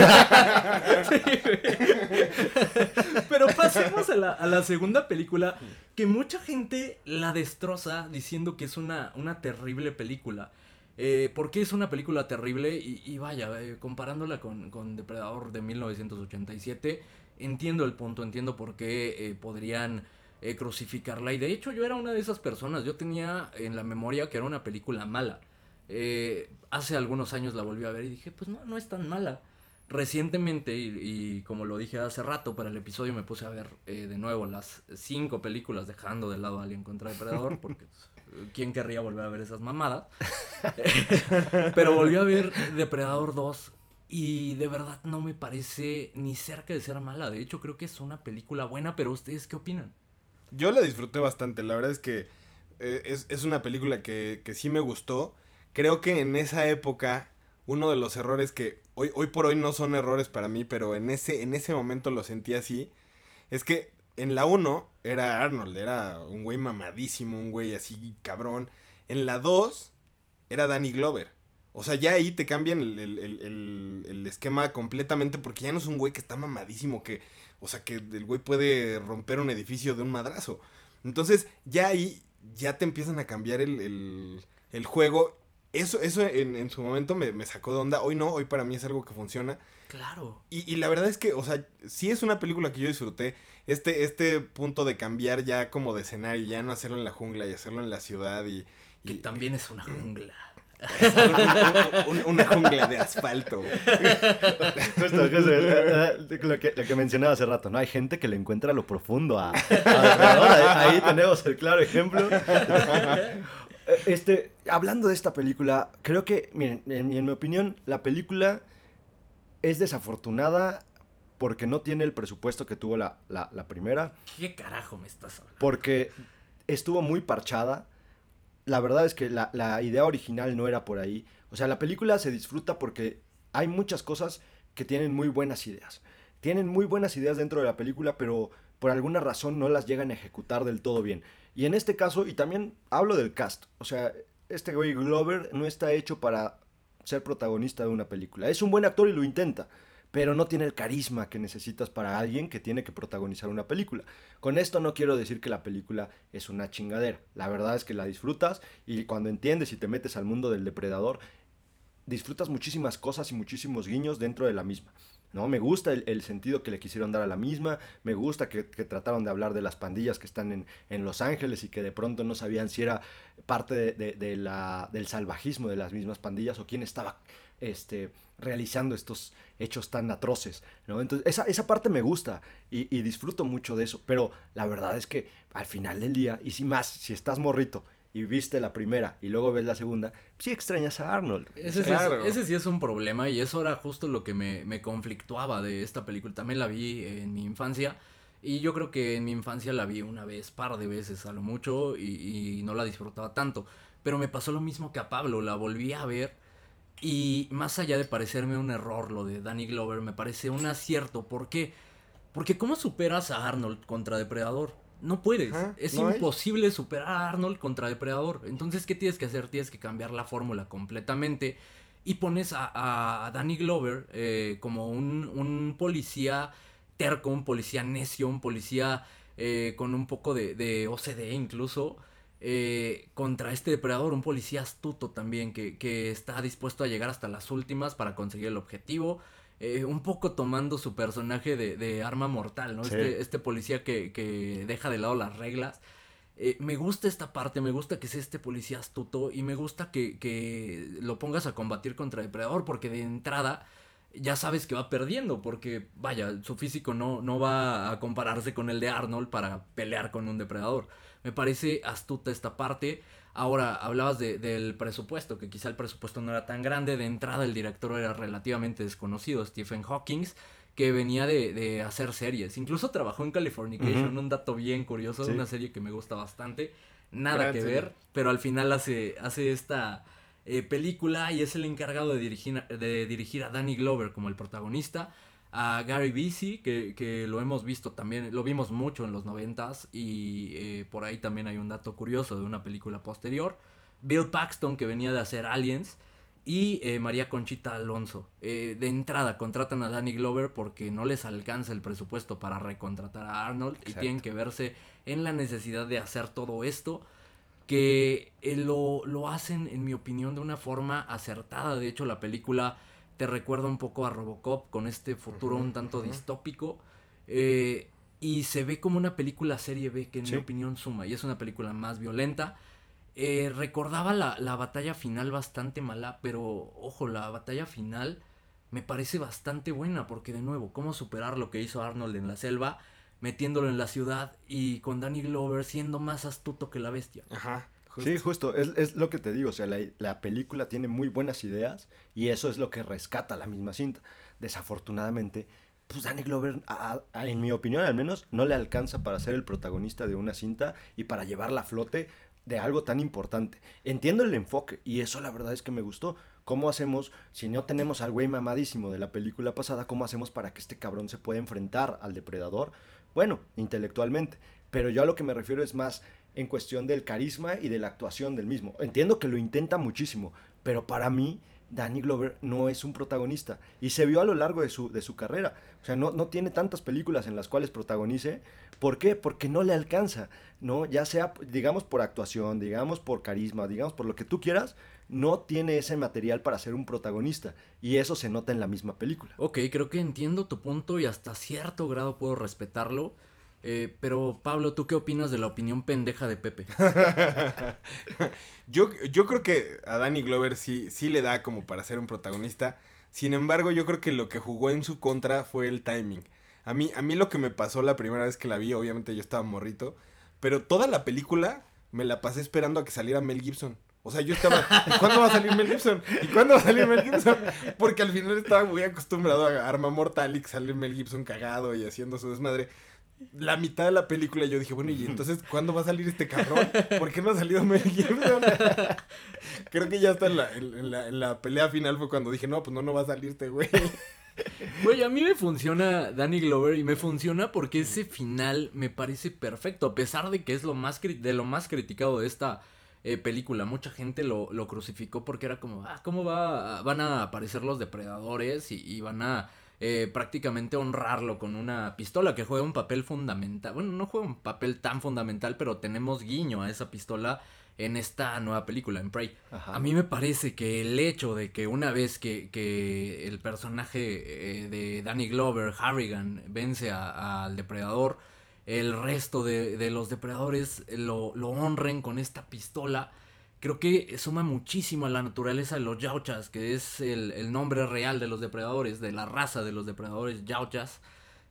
Pero pasemos a la, a la segunda película, que mucha gente la destroza diciendo que es una, una terrible película. Eh, ¿Por qué es una película terrible? Y, y vaya, eh, comparándola con, con Depredador de 1987, entiendo el punto, entiendo por qué eh, podrían eh, crucificarla. Y de hecho yo era una de esas personas, yo tenía en la memoria que era una película mala. Eh, hace algunos años la volví a ver y dije, pues no, no es tan mala. Recientemente, y, y como lo dije hace rato para el episodio, me puse a ver de nuevo las cinco películas dejando de lado Alien contra Depredador, porque pues, ¿quién querría volver a ver esas mamadas? Pero volví a ver Depredador 2 y de verdad no me parece ni cerca de ser mala. De hecho, creo que es una película buena, pero ¿ustedes qué opinan? Yo la disfruté bastante, la verdad es que eh, es, es una película que, que sí me gustó. Creo que en esa época, uno de los errores que hoy, hoy por hoy no son errores para mí, pero en ese, en ese momento lo sentí así, es que en la 1 era Arnold, era un güey mamadísimo, un güey así cabrón. En la 2 era Danny Glover. O sea, ya ahí te cambian el, el- el- el- esquema completamente porque ya no es un güey que está mamadísimo, que, o sea, que el güey puede romper un edificio de un madrazo. Entonces, ya ahí ya te empiezan a cambiar el- el juego. Eso, eso en, en su momento me, me sacó de onda. Hoy no, hoy para mí es algo que funciona. Claro. Y, y la verdad es que, o sea, sí es una película que yo disfruté. Este, este punto de cambiar ya como de escenario, ya no hacerlo en la jungla y hacerlo en la ciudad y... Que también es una jungla. un- un- una jungla de asfalto. Justo, justo, eh, eh, lo, que, lo que mencionaba hace rato, ¿no? Hay gente que le encuentra lo profundo a, a Depredador. Ahí, ahí tenemos el claro ejemplo. Eh, Este, hablando de esta película, creo que, miren, en, en mi opinión, la película es desafortunada porque no tiene el presupuesto que tuvo la, la- la primera, ¿Qué carajo me estás hablando? porque estuvo muy parchada. La verdad es que la, la idea original no era por ahí. O sea, la película se disfruta porque hay muchas cosas que tienen muy buenas ideas. Tienen muy buenas ideas dentro de la película, pero por alguna razón no las llegan a ejecutar del todo bien. Y en este caso, y también hablo del cast, o sea, este güey Glover no está hecho para ser protagonista de una película. Es un buen actor y lo intenta, pero no tiene el carisma que necesitas para alguien que tiene que protagonizar una película. Con esto no quiero decir que la película es una chingadera. La verdad es que la disfrutas y cuando entiendes y te metes al mundo del depredador, disfrutas muchísimas cosas y muchísimos guiños dentro de la misma. ¿No? Me gusta el, sentido que le quisieron dar a la misma, me gusta que, trataron de hablar de las pandillas que están en, en Los Ángeles y que de pronto no sabían si era parte de la, del salvajismo de las mismas pandillas o quién estaba este, realizando estos hechos tan atroces. ¿no? Entonces, esa, esa parte me gusta y, y disfruto mucho de eso, pero la verdad es que al final del día, y si más, si estás morrito y viste la primera y luego ves la segunda, sí extrañas a Arnold. Ese, Claro. es, ese sí es un problema y eso era justo lo que me, me conflictuaba de esta película. También la vi en mi infancia y yo creo que en mi infancia la vi una vez, par de veces a lo mucho y, y no la disfrutaba tanto. Pero me pasó lo mismo que a Pablo, la volví a ver y más allá de parecerme un error lo de Danny Glover, me parece un acierto. ¿Por qué? Porque ¿cómo superas a Arnold contra Depredador? No puedes. Ajá, es no imposible superar a Arnold contra Depredador. Entonces, ¿qué tienes que hacer? Tienes que cambiar la fórmula completamente. Y pones a, a Danny Glover eh, como un, un policía terco, un policía necio, un policía eh, con un poco de, de OCD incluso. eh, contra este depredador, un policía astuto también, que, que está dispuesto a llegar hasta las últimas para conseguir el objetivo. Eh, un poco tomando su personaje de, de arma mortal, ¿no? Sí. Este, este policía que, que deja de lado las reglas. Eh, me gusta esta parte, me gusta que sea este policía astuto y me gusta que, que lo pongas a combatir contra Depredador porque de entrada ya sabes que va perdiendo porque vaya, su físico no, no va a compararse con el de Arnold para pelear con un Depredador. Me parece astuta esta parte. Ahora, hablabas de- del presupuesto, que quizá el presupuesto no era tan grande. De entrada, el director era relativamente desconocido, Stephen Hawking, que venía de, de hacer series. Incluso trabajó en Californication, Ujú. un dato bien curioso, Sí. una serie que me gusta bastante. Nada que ver, pero al final hace, hace esta eh, película y es el encargado de dirigir, de dirigir a Danny Glover como el protagonista. A Gary Busey, que, que lo hemos visto también, lo vimos mucho en los noventas y eh, por ahí también hay un dato curioso de una película posterior. Bill Paxton, que venía de hacer Aliens, y eh, María Conchita Alonso. Eh, de entrada contratan a Danny Glover porque no les alcanza el presupuesto para recontratar a Arnold y tienen que verse en la necesidad de hacer todo esto que lo, lo hacen, en mi opinión, de una forma acertada. De hecho, la película te recuerda un poco a Robocop con este futuro un tanto distópico. eh, y se ve como una película serie B que en Sí. mi opinión suma. Y es una película más violenta. Eh, recordaba la, la batalla final bastante mala, pero ojo, la batalla final me parece bastante buena porque de nuevo, cómo superar lo que hizo Arnold en la selva, metiéndolo en la ciudad y con Danny Glover siendo más astuto que la bestia. Ajá. Justo. Sí, justo, es, es lo que te digo, o sea, la, la película tiene muy buenas ideas y eso es lo que rescata la misma cinta. Desafortunadamente, pues Danny Glover, a- a- en mi opinión al menos, no le alcanza para ser el protagonista de una cinta y para llevarla a flote de algo tan importante. Entiendo el enfoque y eso la verdad es que me gustó. ¿Cómo hacemos, si no tenemos al güey mamadísimo de la película pasada, cómo hacemos para que este cabrón se pueda enfrentar al depredador? Bueno, intelectualmente. Pero yo a lo que me refiero es más en cuestión del carisma y de la actuación del mismo. Entiendo que lo intenta muchísimo, pero para mí Danny Glover no es un protagonista y se vio a lo largo de su, de su carrera. O sea, no, no tiene tantas películas en las cuales protagonice. ¿Por qué? Porque no le alcanza, ¿no? Ya sea, digamos, por actuación, digamos, por carisma, digamos, por lo que tú quieras, no tiene ese material para ser un protagonista. Y eso se nota en la misma película. Ok, creo que entiendo tu punto y hasta cierto grado puedo respetarlo. Eh, pero Pablo, ¿tú qué opinas de la opinión pendeja de Pepe? Yo, yo creo que a Danny Glover sí, sí le da como para ser un protagonista. Sin embargo, yo creo que lo que jugó en su contra fue el timing. A mí, a mí lo que me pasó la primera vez que la vi, obviamente yo estaba morrito, pero toda la película me la pasé esperando a que saliera Mel Gibson. O sea, yo estaba, ¿y cuándo va a salir Mel Gibson? ¿Y cuándo va a salir Mel Gibson? Porque al final estaba muy acostumbrado a Arma Mortal y que sale Mel Gibson cagado y haciendo su desmadre. La mitad de la película yo dije, bueno, ¿y entonces cuándo va a salir este cabrón? ¿Por qué no ha salido Mel Gibson? Creo que ya está en la, en, la, en la pelea final fue cuando dije, no, pues no, no va a salir este güey. Güey, a mí me funciona Danny Glover y me funciona porque ese final me parece perfecto, a pesar de que es lo más de lo más criticado de esta eh, película. Mucha gente lo, lo crucificó porque era como, ah, ¿cómo va, van a aparecer los depredadores y, y van a eh, prácticamente honrarlo con una pistola que juega un papel fundamental? Bueno, no juega un papel tan fundamental, pero tenemos guiño a esa pistola en esta nueva película, en Prey. Ajá. A mí me parece que el hecho de que una vez que, que el personaje eh, de Danny Glover, Harrigan, vence al depredador, el resto de, de los depredadores lo, lo honren con esta pistola, creo que suma muchísimo a la naturaleza de los yauchas, que es el, el nombre real de los depredadores, de la raza de los depredadores yauchas.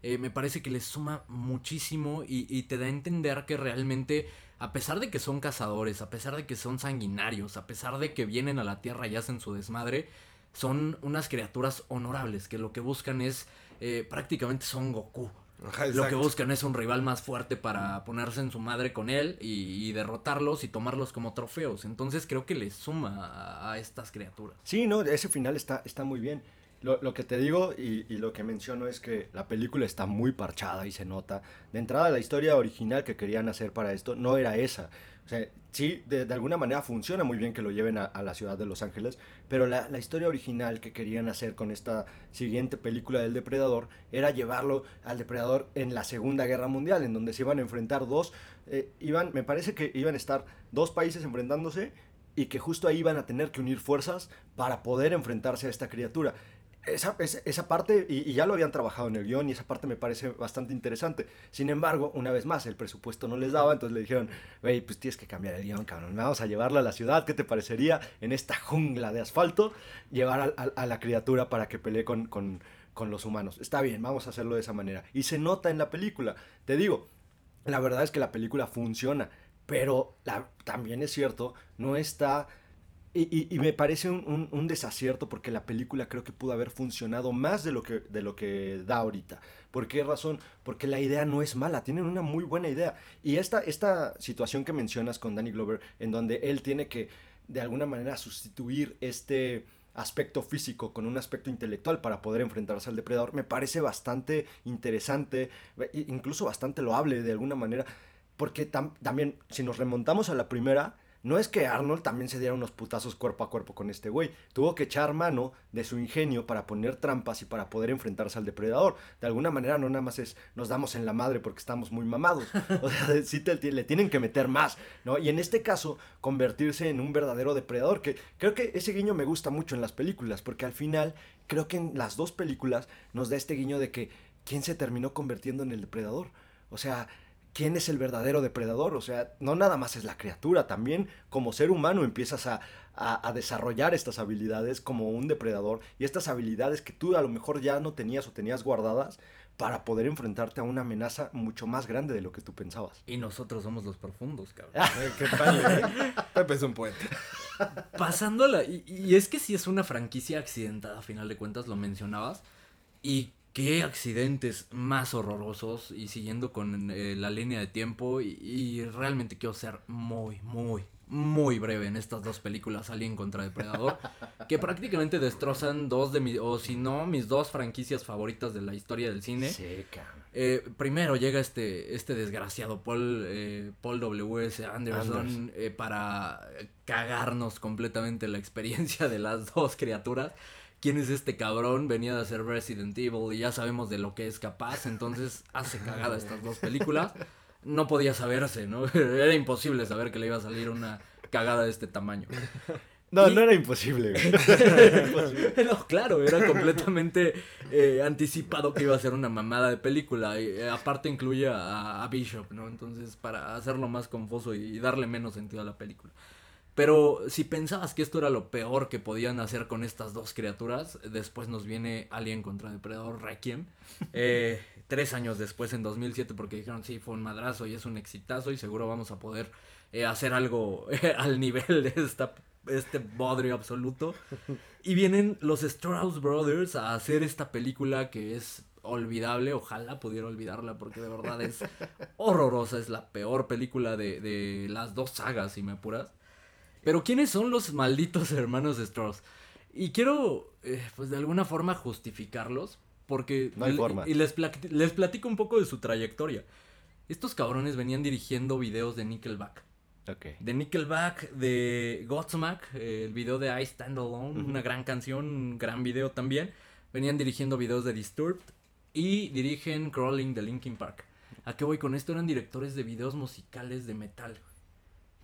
Eh, me parece que les suma muchísimo y, y te da a entender que realmente, a pesar de que son cazadores, a pesar de que son sanguinarios, a pesar de que vienen a la tierra y hacen su desmadre, son unas criaturas honorables que lo que buscan es, eh, prácticamente son Goku. Ajá, Lo que buscan es un rival más fuerte para ponerse en su madre con él y, y derrotarlos y tomarlos como trofeos. Entonces creo que les suma a, a estas criaturas. Sí, no, ese final está, está muy bien. Lo, lo que te digo y, y lo que menciono es que la película está muy parchada y se nota. De entrada, la historia original que querían hacer para esto no era esa. O sea, sí, de, alguna manera funciona muy bien que lo lleven a, la ciudad de Los Ángeles, pero la, la historia original que querían hacer con esta siguiente película del Depredador era llevarlo al Depredador en la Segunda Guerra Mundial, en donde se iban a enfrentar dos, eh, iban, me parece que iban a estar dos países enfrentándose y que justo ahí iban a tener que unir fuerzas para poder enfrentarse a esta criatura. Esa, esa, parte, y, ya lo habían trabajado en el guion, y esa parte me parece bastante interesante. Sin embargo, una vez más, el presupuesto no les daba, entonces le dijeron, güey, pues tienes que cambiar el guion, cabrón. Vamos a llevarlo a la ciudad. ¿Qué te parecería en esta jungla de asfalto llevar a, la criatura para que pelee con, con- con los humanos? Está bien, vamos a hacerlo de esa manera. Y se nota en la película. Te digo, la verdad es que la película funciona. Pero también es cierto, no está... Y, me parece un, desacierto porque la película creo que pudo haber funcionado más de lo que, de lo que da ahorita. ¿Por qué razón? Porque la idea no es mala, tienen una muy buena idea. Y esta, esta situación que mencionas con Danny Glover, en donde él tiene que de alguna manera sustituir este aspecto físico con un aspecto intelectual para poder enfrentarse al depredador, me parece bastante interesante, e- incluso bastante loable de alguna manera, porque tam- también si nos remontamos a la primera, no es que Arnold también se diera unos putazos cuerpo a cuerpo con este güey, tuvo que echar mano de su ingenio para poner trampas y para poder enfrentarse al depredador. De alguna manera no nada más es nos damos en la madre porque estamos muy mamados, o sea, sí le tienen que meter más, ¿no? Y en este caso, convertirse en un verdadero depredador, que creo que ese guiño me gusta mucho en las películas, porque al final creo que en las dos películas nos da este guiño de que quién se terminó convirtiendo en el depredador. O sea, ¿quién es el verdadero depredador? O sea, no nada más es la criatura, también como ser humano empiezas a, a- a desarrollar estas habilidades como un depredador y estas habilidades que tú a lo mejor ya no tenías o tenías guardadas para poder enfrentarte a una amenaza mucho más grande de lo que tú pensabas. Y nosotros somos los profundos, cabrón. Eh, ¿Qué tal? eh? Pepe es un poeta. Pasándola, y, y es que sí es una franquicia accidentada, a final de cuentas, lo mencionabas. Y qué accidentes más horrorosos, y siguiendo con eh, la línea de tiempo, y, y realmente quiero ser muy, muy, muy breve en estas dos películas, Alien contra Depredador, que prácticamente destrozan dos de mis, o si no, mis dos franquicias favoritas de la historia del cine. Sí. Eh, primero llega este, este desgraciado Paul, eh, Paul W.S. Anderson Anders. eh, para cagarnos completamente la experiencia de las dos criaturas. ¿Quién es este cabrón? Venía de hacer Resident Evil y ya sabemos de lo que es capaz, entonces hace cagada estas dos películas. No podía saberse, ¿no? Era imposible saber que le iba a salir una cagada de este tamaño. No, Y- no era imposible. No, claro, era completamente eh, anticipado que iba a ser una mamada de película. Y eh, aparte incluye a, a Bishop, ¿no? Entonces, para hacerlo más confuso y, y darle menos sentido a la película. Pero si pensabas que esto era lo peor que podían hacer con estas dos criaturas, después nos viene Alien contra Depredador Requiem. eh, tres años después, en 2007, porque dijeron, sí, fue un madrazo y es un exitazo y seguro vamos a poder eh, hacer algo eh, al nivel de esta, este bodrio absoluto. Y vienen los Strauss Brothers a hacer esta película que es olvidable. Ojalá pudiera olvidarla porque de verdad es horrorosa. Es la peor película de, de las dos sagas, si me apuras. Pero ¿quiénes son los malditos hermanos Strauss? Y quiero, eh, pues de alguna forma justificarlos. Porque... No hay y- forma. Y les, plati- les platico un poco de su trayectoria. Estos cabrones venían dirigiendo videos de Nickelback. Ok. De Nickelback, de Godsmack, eh, el video de I Stand Alone, una gran canción, un gran video también. Venían dirigiendo videos de Disturbed y dirigen Crawling de Linkin Park. ¿A qué voy con esto? Eran directores de videos musicales de metal.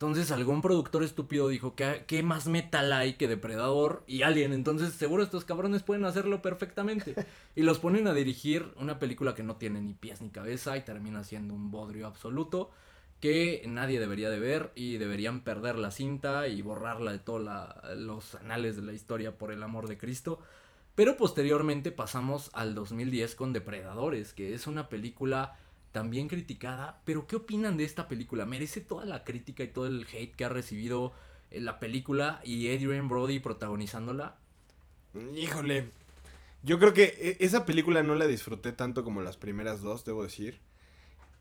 Entonces algún productor estúpido dijo, ¿qué, qué más metal hay que Depredador y Alien? Entonces seguro estos cabrones pueden hacerlo perfectamente. Y los ponen a dirigir una película que no tiene ni pies ni cabeza y termina siendo un bodrio absoluto que nadie debería de ver y deberían perder la cinta y borrarla de todos los anales de la historia por el amor de Cristo. Pero posteriormente pasamos al 2010 con Depredadores, que es una película también criticada. Pero ¿qué opinan de esta película? ¿Merece toda la crítica y todo el hate que ha recibido eh, la película y Adrian Brody protagonizándola? Híjole. Yo creo que e- esa película no la disfruté tanto como las primeras dos, debo decir.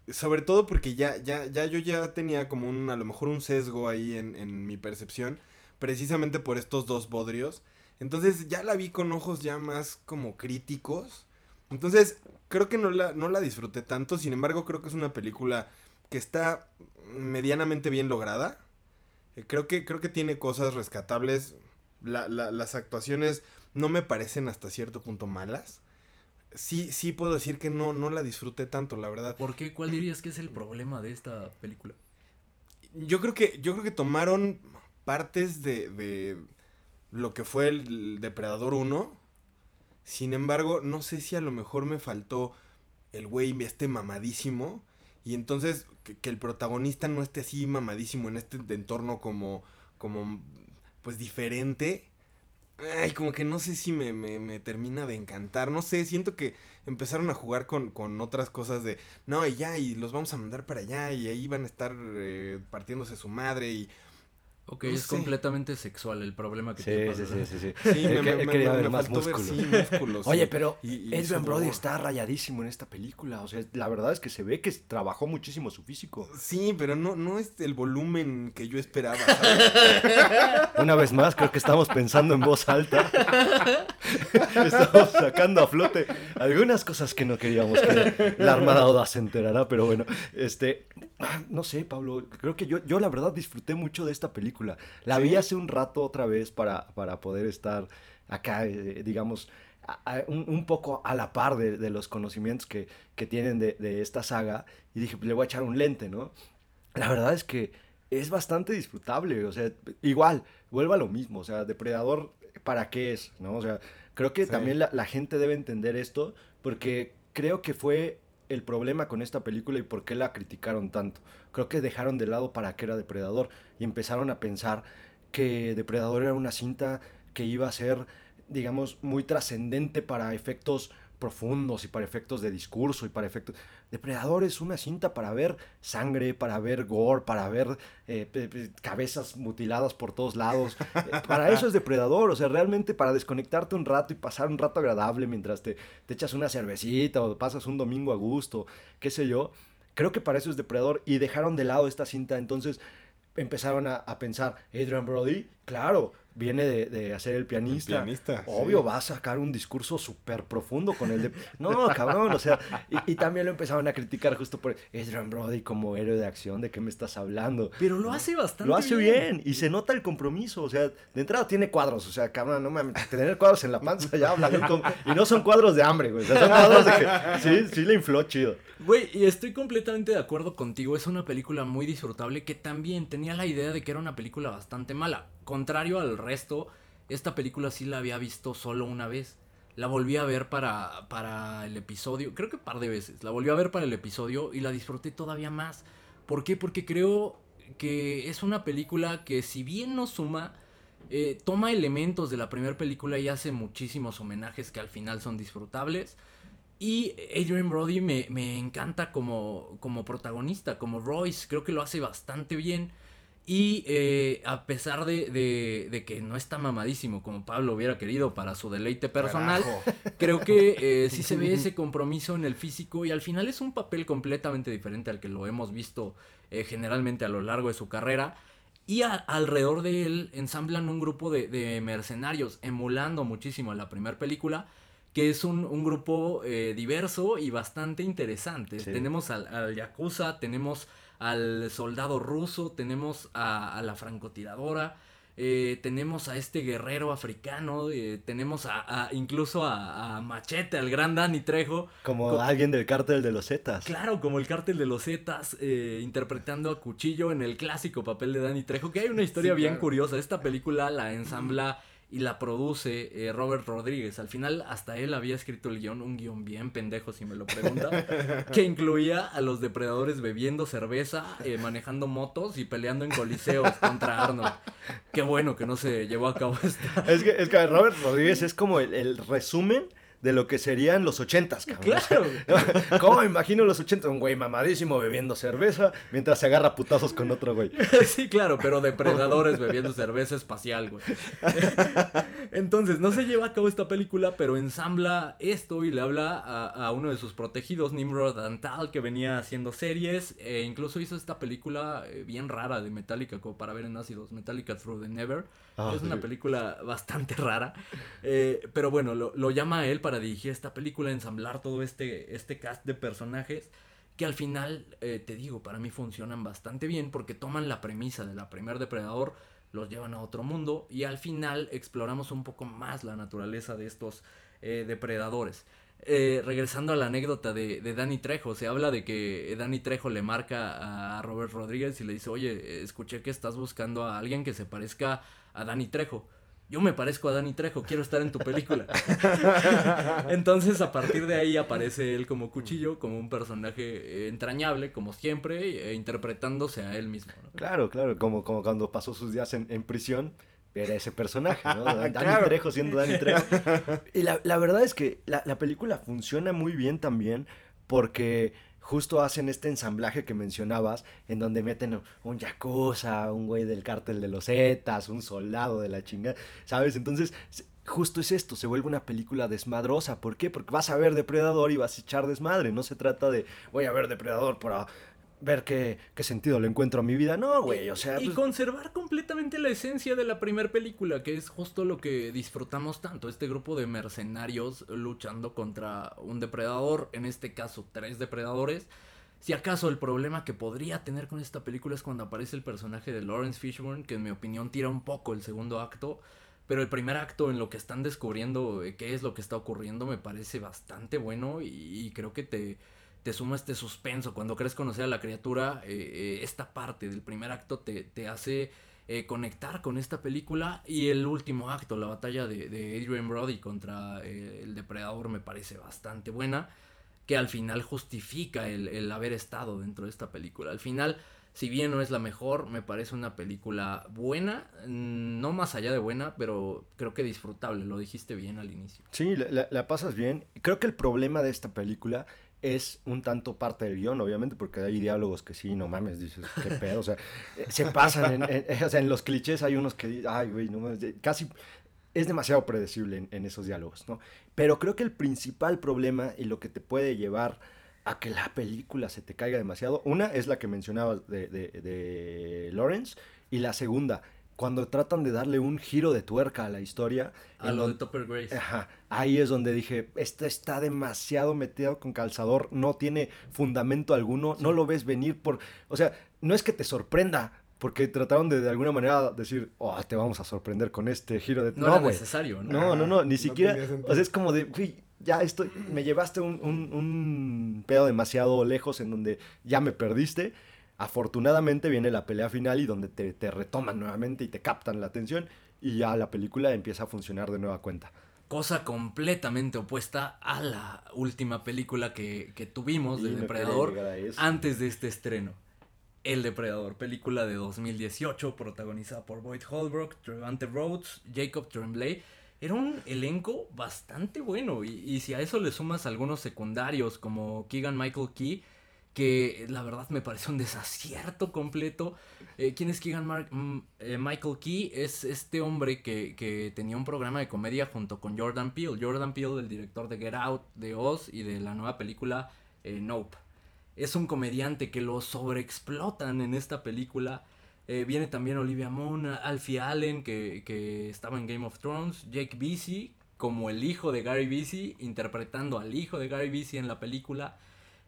Sobre todo porque ya, ya, ya yo ya tenía como un, a lo mejor un sesgo ahí en, en mi percepción. Precisamente por estos dos bodrios. Entonces ya la vi con ojos ya más como críticos. Entonces creo que no la, no la disfruté tanto. Sin embargo, creo que es una película que está medianamente bien lograda. Eh, Creo que, creo que tiene cosas rescatables. La- la- las actuaciones no me parecen hasta cierto punto malas. Sí, sí puedo decir que no, no la disfruté tanto, la verdad. ¿Por qué? ¿Cuál dirías que es el problema de esta película? Yo creo que, yo creo que tomaron partes de, de lo que fue el Depredador 1. Sin embargo, no sé si a lo mejor me faltó el güey este mamadísimo. Y entonces que, el protagonista no esté así mamadísimo en este entorno como, como pues diferente. Ay, como que no sé si me, me, me termina de encantar. No sé, siento que empezaron a jugar con, con otras cosas de. No, y ya, y los vamos a mandar para allá, y ahí van a estar eh, partiéndose su madre, y. Ok, No es sé. completamente sexual el problema que Sí, tiene. sí, sí, sí, sí. Sí, me, me- quería me ver más ver, sí, músculos. Oye, pero y- y Adrian sudor. Brody está rayadísimo en esta película. O sea, la verdad es que se ve que trabajó muchísimo su físico. Sí, pero no, no es el volumen que yo esperaba. ¿sabes? Una vez más, creo que estamos pensando en voz alta. Estamos sacando a flote algunas cosas que no queríamos que la Armada Oda se enterara, pero bueno, este, ah, no sé, Pablo, creo que yo, yo la verdad disfruté mucho de esta película. La vi hace un rato otra vez para, para poder estar acá, eh, digamos, a- a- un, un poco a la par de, de los conocimientos que, que tienen de, de esta saga y dije, le voy a echar un lente, ¿no? La verdad es que es bastante disfrutable, o sea, igual, vuelva a lo mismo, o sea, Depredador, ¿para qué es? ¿No? O sea, creo que Sí. también la, la gente debe entender esto, porque creo que fue el problema con esta película y por qué la criticaron tanto. Creo que dejaron de lado para qué era Depredador y empezaron a pensar que Depredador era una cinta que iba a ser, digamos, muy trascendente para efectos profundos y para efectos de discurso y para efectos... Depredador es una cinta para ver sangre, para ver gore, para ver eh, cabezas mutiladas por todos lados. Para eso es Depredador, o sea, realmente para desconectarte un rato y pasar un rato agradable mientras te, te echas una cervecita o pasas un domingo a gusto, qué sé yo. Creo que para eso es Depredador y dejaron de lado esta cinta, entonces empezaron a, a pensar, Adrian Brody, claro, viene de, de hacer el pianista. pianista, Obvio, sí. va a sacar un discurso súper profundo con el de... No, cabrón, o sea, y, y también lo empezaron a criticar justo por Adrian Brody como héroe de acción, ¿de qué me estás hablando? Pero lo hace bastante Lo hace bien. y se nota el compromiso. O sea, de entrada tiene cuadros. O sea, cabrón, no mames, tener cuadros en la panza ya habla. com- Y no son cuadros de hambre, güey. O sea, son cuadros de que sí, sí le infló chido. Güey, y estoy completamente de acuerdo contigo. Es una película muy disfrutable que también tenía la idea de que era una película bastante mala. Contrario al resto, esta película sí la había visto solo una vez. La volví a ver para, para el episodio, creo que un par de veces. La volví a ver para el episodio y la disfruté todavía más. ¿Por qué? Porque creo que es una película que si bien no suma, eh, toma elementos de la primera película y hace muchísimos homenajes que al final son disfrutables. Y Adrian Brody me, me encanta como, como protagonista, como Royce, creo que lo hace bastante bien. Y eh, a pesar de, de- de que no está mamadísimo como Pablo hubiera querido para su deleite personal, Carajo. creo que eh, sí se ve ese compromiso en el físico y al final es un papel completamente diferente al que lo hemos visto eh, generalmente a lo largo de su carrera. Y a- alrededor de él ensamblan un grupo de, de mercenarios, emulando muchísimo a la primera película, que es un, un grupo eh, diverso y bastante interesante. Sí. Tenemos al, al Yakuza, tenemos al soldado ruso, tenemos a, a la francotiradora, eh, tenemos a este guerrero africano, eh, tenemos a, a- incluso a, a Machete, al gran Danny Trejo. Como Co- alguien del cártel de los Zetas. Claro, como el cártel de los Zetas, eh, interpretando a Cuchillo en el clásico papel de Danny Trejo, que hay una historia Sí, bien claro. curiosa. Esta película la ensambla y la produce eh, Robert Rodríguez. Al final, hasta él había escrito el guion, un guion bien pendejo, si me lo pregunta, que incluía a los depredadores bebiendo cerveza, eh, manejando motos y peleando en coliseos contra Arnold. Qué bueno que no se llevó a cabo esta. Es que, es que Robert Rodríguez es como el, el resumen de lo que serían los ochentas, cabrón. Claro. ¿Cómo me imagino los ochentas? Un güey mamadísimo bebiendo cerveza mientras se agarra putazos con otro güey. Sí, claro, pero depredadores bebiendo cerveza espacial, güey. Entonces, no se lleva a cabo esta película, pero ensambla esto y le habla a, a uno de sus protegidos, Nimrod Antal, que venía haciendo series. E incluso hizo esta película eh, bien rara de Metallica, como para ver en ácidos, Metallica Through the Never. Ah, es una película bastante rara. Eh, pero bueno, lo, lo llama a él para dirigir esta película, ensamblar todo este, este cast de personajes que al final, eh, te digo, para mí funcionan bastante bien porque toman la premisa de la primer depredador, los llevan a otro mundo y al final exploramos un poco más la naturaleza de estos eh, depredadores. Eh, regresando a la anécdota de, de Danny Trejo, se habla de que Danny Trejo le marca a Robert Rodríguez y le dice, oye, escuché que estás buscando a alguien que se parezca a Danny Trejo. Yo me parezco a Danny Trejo, quiero estar en tu película. Entonces, a partir de ahí aparece él como cuchillo, como un personaje eh, entrañable, como siempre, e interpretándose a él mismo. ¿no? Claro, claro, como, como cuando pasó sus días en, en prisión, era ese personaje, ¿no? Dani Claro. Trejo siendo Dani Trejo. Y la, la verdad es que la, la película funciona muy bien también porque justo hacen este ensamblaje que mencionabas, en donde meten un yakuza, un güey del cártel de los Zetas, un soldado de la chingada, ¿sabes? Entonces, justo es esto, se vuelve una película desmadrosa. ¿Por qué? Porque vas a ver Depredador y vas a echar desmadre. No se trata de, voy a ver Depredador para ver qué, qué sentido le encuentro a mi vida. No, güey, o sea... y pues, conservar completamente la esencia de la primera película, que es justo lo que disfrutamos tanto, este grupo de mercenarios luchando contra un depredador, en este caso tres depredadores. Si acaso el problema que podría tener con esta película es cuando aparece el personaje de Lawrence Fishburne, que en mi opinión tira un poco el segundo acto, pero el primer acto en lo que están descubriendo eh, qué es lo que está ocurriendo me parece bastante bueno y, y creo que te, te suma este suspenso. Cuando crees conocer a la criatura, eh, eh, esta parte del primer acto te, te hace eh, conectar con esta película. Y el último acto, la batalla de, de Adrian Brody contra el depredador, me parece bastante buena. Que al final justifica el, el haber estado dentro de esta película. Al final, si bien no es la mejor, me parece una película buena. mm, No más allá de buena, pero creo que disfrutable. Lo dijiste bien al inicio. Sí, la, la- la pasas bien. Creo que el problema de esta película es un tanto parte del guion, obviamente, porque hay diálogos que sí, no mames, dices, qué pedo, o sea, eh, se pasan, en, en- o sea, en los clichés hay unos que, ay, güey, no mames, casi es demasiado predecible en, esos diálogos, ¿no? Pero creo que el principal problema y lo que te puede llevar a que la película se te caiga demasiado, una es la que mencionabas de, de Lawrence, y la segunda, cuando tratan de darle un giro de tuerca a la historia, A lo de Topper Grace. Ajá, ahí es donde dije, esto está demasiado metido con calzador, no tiene fundamento alguno, no lo ves venir por, o sea, no es que te sorprenda, porque trataron de de alguna manera decir, oh, te vamos a sorprender con este giro de... No, era güey. necesario, ¿no? No, no, no, ni No siquiera, o sea, es como de, güey, ya estoy, me llevaste un, un, un pedo demasiado lejos en donde ya me perdiste. Afortunadamente viene la pelea final y donde te, te retoman nuevamente y te captan la atención y ya la película empieza a funcionar de nueva cuenta. Cosa completamente opuesta a la última película que, que tuvimos Y de no quería Depredador antes de este estreno. El Depredador, película de 2018, protagonizada por Boyd Holbrook, Trevante Rhodes, Jacob Tremblay. Era un elenco bastante bueno. Y, y si a eso le sumas algunos secundarios como Keegan Michael Key, que la verdad me parece un desacierto completo. Eh, ¿Quién es Keegan Mar- mm, eh, Michael Key? Es este hombre que, que tenía un programa de comedia junto con Jordan Peele. Jordan Peele, el director de Get Out, de Oz y de la nueva película eh, Nope. Es un comediante que lo sobreexplotan en esta película. Viene también Olivia Munn, Alfie Allen, que, que estaba en Game of Thrones, Jake Busey, como el hijo de Gary Busey, interpretando al hijo de Gary Busey en la película.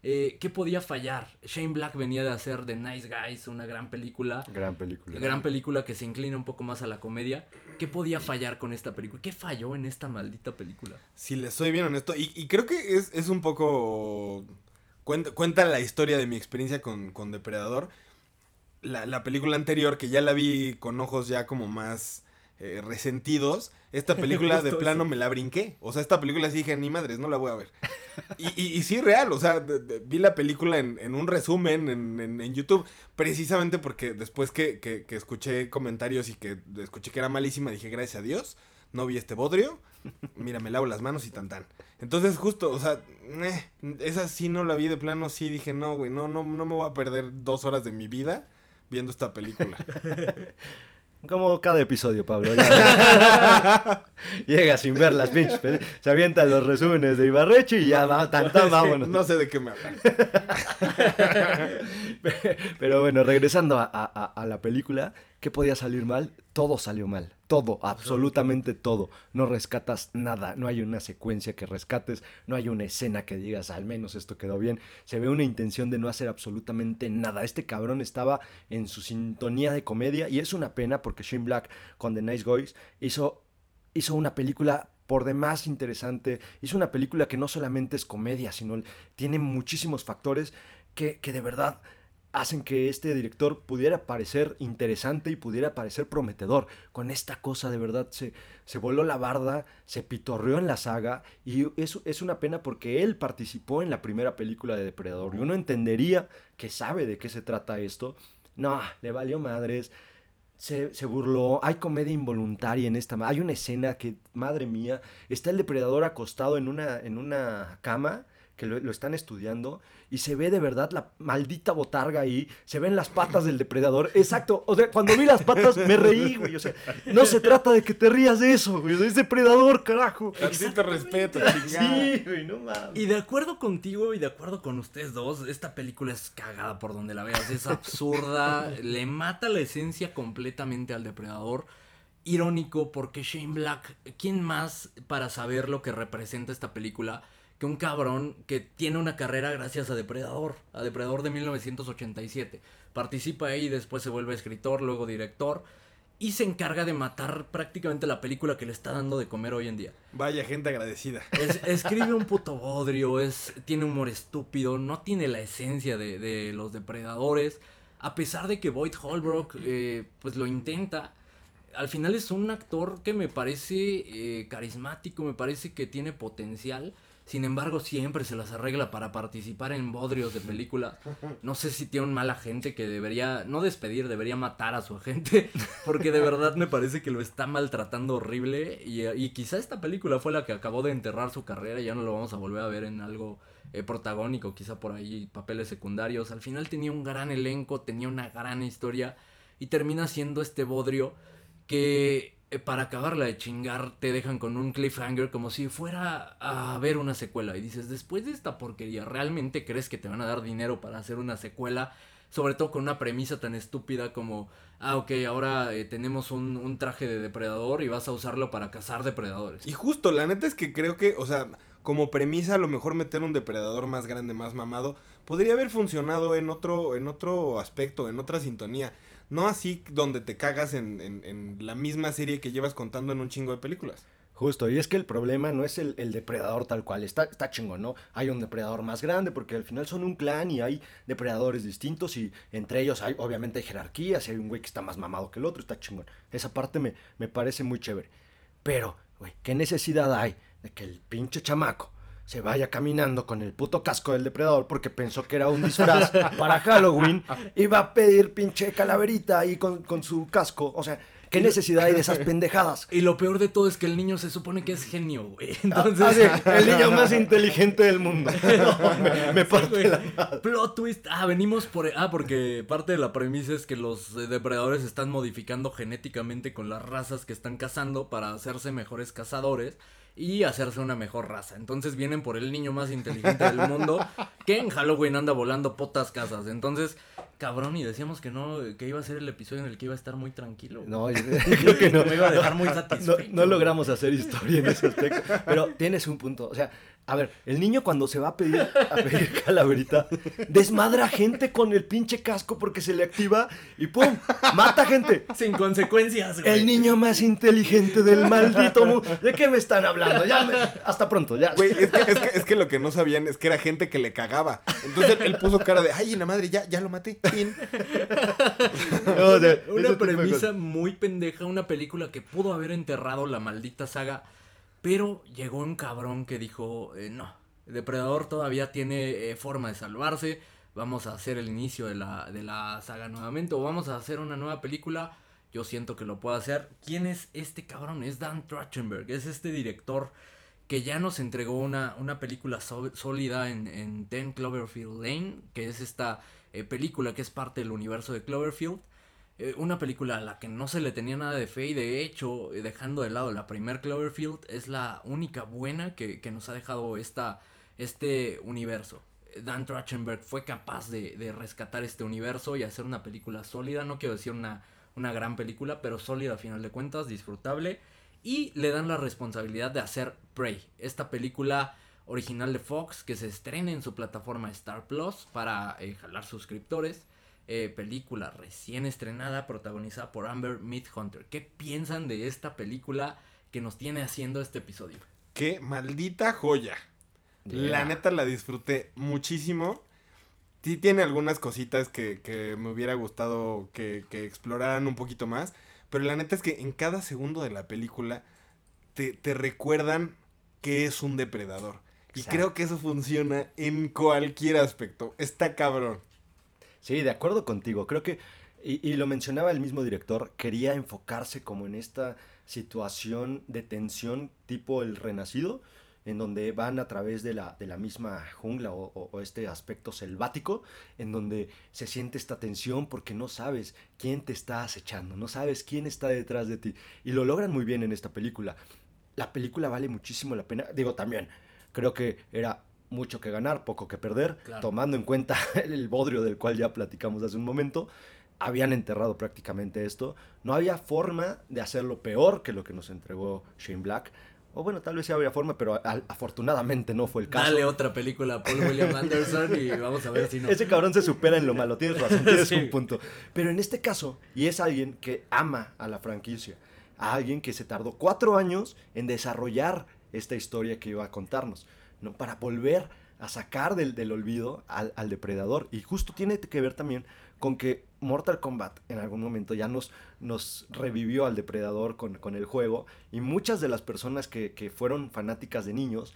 Eh, ¿Qué podía fallar? Shane Black venía de hacer The Nice Guys, una gran película. Gran película. Gran película que se inclina un poco más a la comedia. ¿Qué podía fallar con esta película? ¿Qué falló en esta maldita película? Si les soy bien honesto, y, y creo que es, es un poco... Cuenta, cuenta la historia de mi experiencia con, con Depredador. La, la película anterior, que ya la vi con ojos ya como más eh, resentidos. Esta película de plano eso. me la brinqué. O sea, esta película sí dije, ni madres, no la voy a ver. Y, y, y sí, real, o sea, de- de- vi la película en, en un resumen en, en- en YouTube, precisamente porque después que, que- que escuché comentarios y que escuché que era malísima, dije, gracias a Dios, no vi este bodrio, mira, me lavo las manos y tan tan. Entonces, justo, o sea, eh, esa sí no la vi de plano, sí dije, no, güey, no, no, no me voy a perder dos horas de mi vida viendo esta película. Como cada episodio, Pablo. Llega sin ver las pinches. Se avientan los resúmenes de Ibarreche y ya va, tan, tan, vámonos. no sé de qué me hablan. Pero bueno, regresando a, a- a- a la película, ¿qué podía salir mal? Todo salió mal. Todo, absolutamente todo. No rescatas nada. No hay una secuencia que rescates. No hay una escena que digas, al menos esto quedó bien. Se ve una intención de no hacer absolutamente nada. Este cabrón estaba en su sintonía de comedia y es una pena porque Shane Black con The Nice Guys hizo, hizo una película por demás interesante. Hizo una película que no solamente es comedia, sino tiene muchísimos factores que, que de verdad hacen que este director pudiera parecer interesante y pudiera parecer prometedor. Con esta cosa de verdad se, se voló la barda, se pitorreó en la saga y eso es una pena porque él participó en la primera película de Depredador y uno entendería que sabe de qué se trata esto. No, le valió madres. se, se burló. Hay comedia involuntaria en esta. Hay una escena que, madre mía, está el depredador acostado en una, en una cama que lo, lo están estudiando y se ve de verdad la maldita botarga ahí, se ven las patas del depredador. Exacto, o sea, cuando vi las patas me reí, güey. O sea, no se trata de que te rías de eso, güey. Es depredador, carajo. Tantito respeto, chingada. Sí, güey, no mames. Y de acuerdo contigo y de acuerdo con ustedes dos, esta película es cagada por donde la veas, es absurda, le mata la esencia completamente al depredador. Irónico porque Shane Black, ¿quién más para saber lo que representa esta película que un cabrón que tiene una carrera gracias a Depredador, a Depredador de 1987? Participa ahí, después se vuelve escritor, luego director y se encarga de matar prácticamente la película que le está dando de comer hoy en día. Vaya gente agradecida. Es- escribe un puto bodrio, es, tiene humor estúpido, no tiene la esencia de, de los depredadores. A pesar de que Boyd Holbrook eh, pues lo intenta, al final es un actor que me parece eh, carismático, me parece que tiene potencial. Sin embargo, siempre se las arregla para participar en bodrios de películas. No sé si tiene un mal agente que debería, no despedir, debería matar a su agente. Porque de verdad me parece que lo está maltratando horrible. Y, y quizá esta película fue la que acabó de enterrar su carrera. y Ya no lo vamos a volver a ver en algo eh, protagónico, quizá por ahí papeles secundarios. Al final tenía un gran elenco, tenía una gran historia. Y termina siendo este bodrio que para acabarla de chingar te dejan con un cliffhanger como si fuera a ver una secuela y dices, después de esta porquería, ¿realmente crees que te van a dar dinero para hacer una secuela? Sobre todo con una premisa tan estúpida como, ah, ok, ahora eh, tenemos un, un traje de depredador y vas a usarlo para cazar depredadores. Y justo, la neta es que creo que, o sea, como premisa, a lo mejor meter un depredador más grande, más mamado, podría haber funcionado en otro, en otro aspecto, en otra sintonía. No así donde te cagas en, en- la misma serie que llevas contando en un chingo de películas. Justo, y es que el problema no es el, el depredador tal cual, está, está chingón, ¿no? Hay un depredador más grande porque al final son un clan y hay depredadores distintos y entre ellos hay, obviamente hay jerarquías y hay un güey que está más mamado que el otro, está chingón. Esa parte me, me parece muy chévere. Pero, güey, ¿qué necesidad hay de que el pinche chamaco se vaya caminando con el puto casco del depredador porque pensó que era un disfraz para Halloween y va a pedir pinche calaverita ahí con, con su casco? O sea, ¿qué necesidad hay de esas pendejadas? Y lo peor de todo es que el niño se supone que es genio, güey. Entonces, Entonces, el niño más inteligente del mundo. No, me, me parte la madre. Plot twist. Ah, venimos por. Ah, porque parte de la premisa es que los eh, depredadores están modificando genéticamente con las razas que están cazando para hacerse mejores cazadores y hacerse una mejor raza. Entonces vienen por el niño más inteligente del mundo que en Halloween anda volando potas casas. Entonces, cabrón, y decíamos que no, que iba a ser el episodio en el que iba a estar muy tranquilo. No, creo que no. Me iba a dejar muy No, satisfecho. no logramos hacer historia en ese aspecto. Pero tienes un punto. O sea, a ver, el niño cuando se va a pedir, a pedir calaverita, desmadra gente con el pinche casco porque se le activa y ¡pum! ¡Mata gente! Sin consecuencias, güey. El niño más inteligente del maldito mundo. ¿De qué me están hablando? Ya me- Hasta pronto, ya. Güey, es que, es, que, es que lo que no sabían es que era gente que le cagaba. Entonces él puso cara de, ay, la madre, ya, ya lo maté. Fin". No, o sea, ese Una premisa muy pendeja, una película que pudo haber enterrado la maldita saga, pero llegó un cabrón que dijo, eh, no, Depredador todavía tiene eh, forma de salvarse, vamos a hacer el inicio de la, de la saga nuevamente, o vamos a hacer una nueva película, yo siento que lo puedo hacer. ¿Quién es este cabrón? Es Dan Trachtenberg, es este director que ya nos entregó una, una película sólida en, en Ten Cloverfield Lane, que es esta eh, película que es parte del universo de Cloverfield. Eh, una película a la que no se le tenía nada de fe y de hecho, eh, dejando de lado la primer Cloverfield, es la única buena que, que nos ha dejado esta, este universo. Eh, Dan Trachtenberg fue capaz de, de rescatar este universo y hacer una película sólida, no quiero decir una, una gran película, pero sólida a final de cuentas, disfrutable. Y le dan la responsabilidad de hacer Prey, esta película original de Fox que se estrena en su plataforma Star Plus para jalar suscriptores. Eh, película recién estrenada protagonizada por Amber Midhunter. ¿Qué piensan de esta película que nos tiene haciendo este episodio? Qué maldita joya. La neta la disfruté muchísimo. Sí tiene algunas cositas que, que me hubiera gustado que, que exploraran un poquito más. Pero la neta es que en cada segundo de la película te, te recuerdan que es un depredador. Y Exacto. creo que eso funciona en cualquier aspecto. Está cabrón. Sí, de acuerdo contigo. Creo que Y, y lo mencionaba el mismo director, quería enfocarse como en esta situación de tensión tipo el renacido, en donde van a través de la, de la misma jungla o, o- este aspecto selvático, en donde se siente esta tensión porque no sabes quién te está acechando, no sabes quién está detrás de ti. Y lo logran muy bien en esta película. La película vale muchísimo la pena. Digo, también, creo que era mucho que ganar, poco que perder, Claro. tomando en cuenta el bodrio del cual ya platicamos hace un momento. Habían enterrado prácticamente esto. No había forma de hacerlo peor que lo que nos entregó Shane Black. O bueno, tal vez sí había forma, pero afortunadamente no fue el caso. Dale otra película a Paul William Anderson y vamos a ver si no. Ese cabrón se supera en lo malo, tienes razón, tienes Sí. un punto. Pero en este caso, y es alguien que ama a la franquicia, a alguien que se tardó cuatro años en desarrollar esta historia que iba a contarnos, ¿no? Para volver a sacar del, del olvido al, al depredador. Y justo tiene que ver también con que Mortal Kombat en algún momento ya nos, nos revivió al depredador con, con el juego y muchas de las personas que, que fueron fanáticas de niños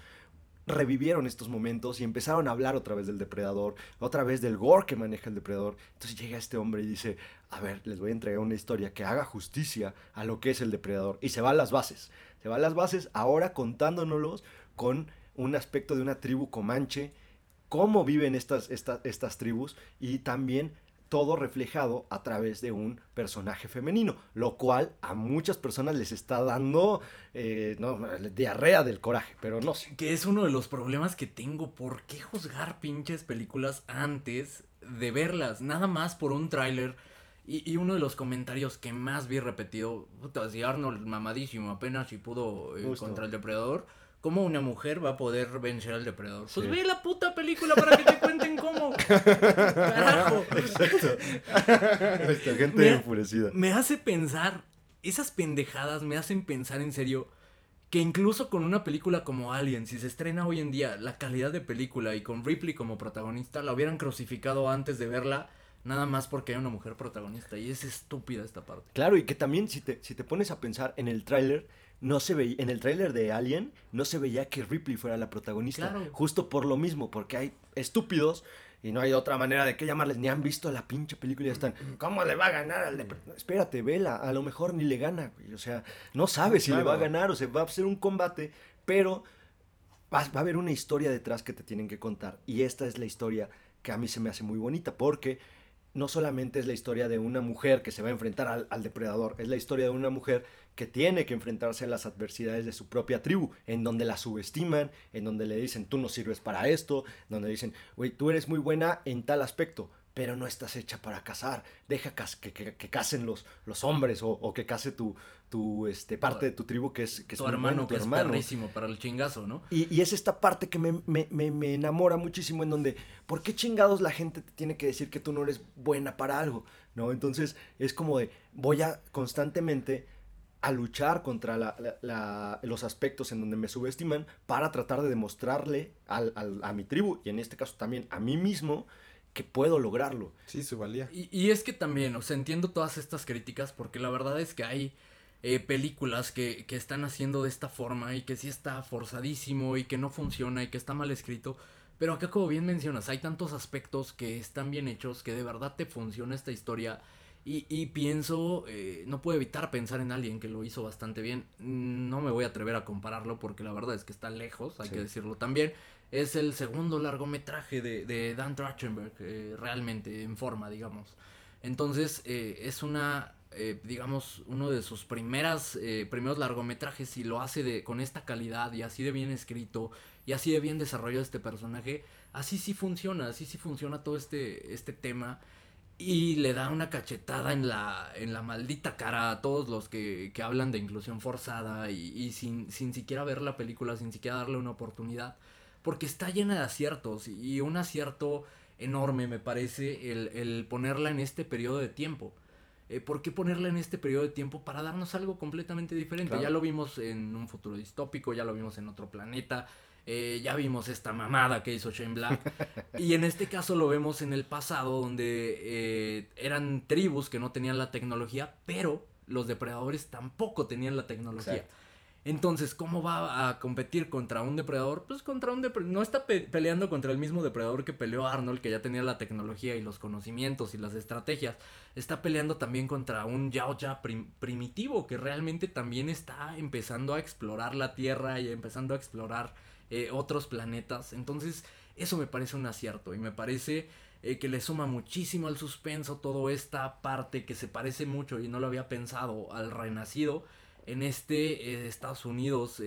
revivieron estos momentos y empezaron a hablar otra vez del depredador, otra vez del gore que maneja el depredador. Entonces llega este hombre y dice, a ver, les voy a entregar una historia que haga justicia a lo que es el depredador. Y se va a las bases. Se va a las bases ahora contándonos con un aspecto de una tribu comanche, cómo viven estas, estas, estas tribus y también todo reflejado a través de un personaje femenino, lo cual a muchas personas les está dando eh, no, diarrea del coraje, pero no sé. Que es uno de los problemas que tengo. ¿Por qué juzgar pinches películas antes de verlas? Nada más por un tráiler. Y, y uno de los comentarios que más vi repetido, puta, si Arnold mamadísimo apenas si pudo eh, contra el depredador, ¿cómo una mujer va a poder vencer al depredador? Pues Sí. ve la puta película para que te cuenten cómo. Carajo. Esta gente enfurecida. Me hace pensar, esas pendejadas me hacen pensar en serio que incluso con una película como Alien, si se estrena hoy en día, la calidad de película y con Ripley como protagonista, la hubieran crucificado antes de verla, nada más porque hay una mujer protagonista. Y es estúpida esta parte. Claro, y que también si te, si te pones a pensar en el tráiler, no se veía, en el tráiler de Alien, no se veía que Ripley fuera la protagonista. Claro. Justo por lo mismo, porque hay estúpidos y no hay otra manera de que llamarles, ni han visto la pinche película y ya están, ¿cómo le va a ganar al de... Espérate, vela, a lo mejor ni le gana, güey. O sea, no sabe si le va a ganar o se va a hacer un combate, pero va, va a haber una historia detrás que te tienen que contar. Y esta es la historia que a mí se me hace muy bonita, porque no solamente es la historia de una mujer que se va a enfrentar al, al depredador, es la historia de una mujer que tiene que enfrentarse a las adversidades de su propia tribu, en donde la subestiman, en donde le dicen tú no sirves para esto, donde dicen, güey, tú eres muy buena en tal aspecto, pero no estás hecha para cazar, deja que, que, que casen los, los hombres o, o que case tu, tu este, parte de tu tribu que es, que es tu hermano bueno, tu que es hermano. perrísimo para el chingazo, ¿no? Y, y es esta parte que me, me- me- me enamora muchísimo en donde, ¿por qué chingados la gente te tiene que decir que tú no eres buena para algo? ¿No? Entonces es como de, voy a constantemente a luchar contra la- la- la- los aspectos en donde me subestiman para tratar de demostrarle al- al- a mi tribu y en este caso también a mí mismo que puedo lograrlo. Sí, su valía. Y, y es que también, o sea, entiendo todas estas críticas porque la verdad es que hay eh, películas que, que están haciendo de esta forma y que sí está forzadísimo y que no funciona y que está mal escrito. Pero acá, como bien mencionas, hay tantos aspectos que están bien hechos que de verdad te funciona esta historia. Y, y pienso, eh, no puedo evitar pensar en alguien que lo hizo bastante bien. No me voy a atrever a compararlo porque la verdad es que está lejos, hay Sí. que decirlo también. Es el segundo largometraje de, de Dan Trachtenberg, eh, realmente en forma, digamos. Entonces, eh, es una, eh, digamos, uno de sus primeras, eh, primeros largometrajes y lo hace de, con esta calidad y así de bien escrito y así de bien desarrollado este personaje. Así sí funciona, así sí funciona todo este, este tema. Y le da una cachetada en la, en la maldita cara a todos los que, que hablan de inclusión forzada y, y sin, sin siquiera ver la película, sin siquiera darle una oportunidad. Porque está llena de aciertos y un acierto enorme me parece el, el ponerla en este periodo de tiempo. Eh, ¿Por qué ponerla en este periodo de tiempo? Para darnos algo completamente diferente. Claro. Ya lo vimos en un futuro distópico, ya lo vimos en otro planeta, eh, ya vimos esta mamada que hizo Shane Black. y en este caso lo vemos en el pasado, donde eh, eran tribus que no tenían la tecnología, pero los depredadores tampoco tenían la tecnología. Exacto. Entonces, ¿cómo va a competir contra un depredador? Pues contra un depredador. No está pe- peleando contra el mismo depredador que peleó Arnold, que ya tenía la tecnología y los conocimientos y las estrategias. Está peleando también contra un Yao Ya prim- primitivo, que realmente también está empezando a explorar la Tierra y empezando a explorar eh, otros planetas. Entonces, eso me parece un acierto y me parece eh, que le suma muchísimo al suspenso toda esta parte que se parece mucho y no lo había pensado al renacido en este eh, Estados Unidos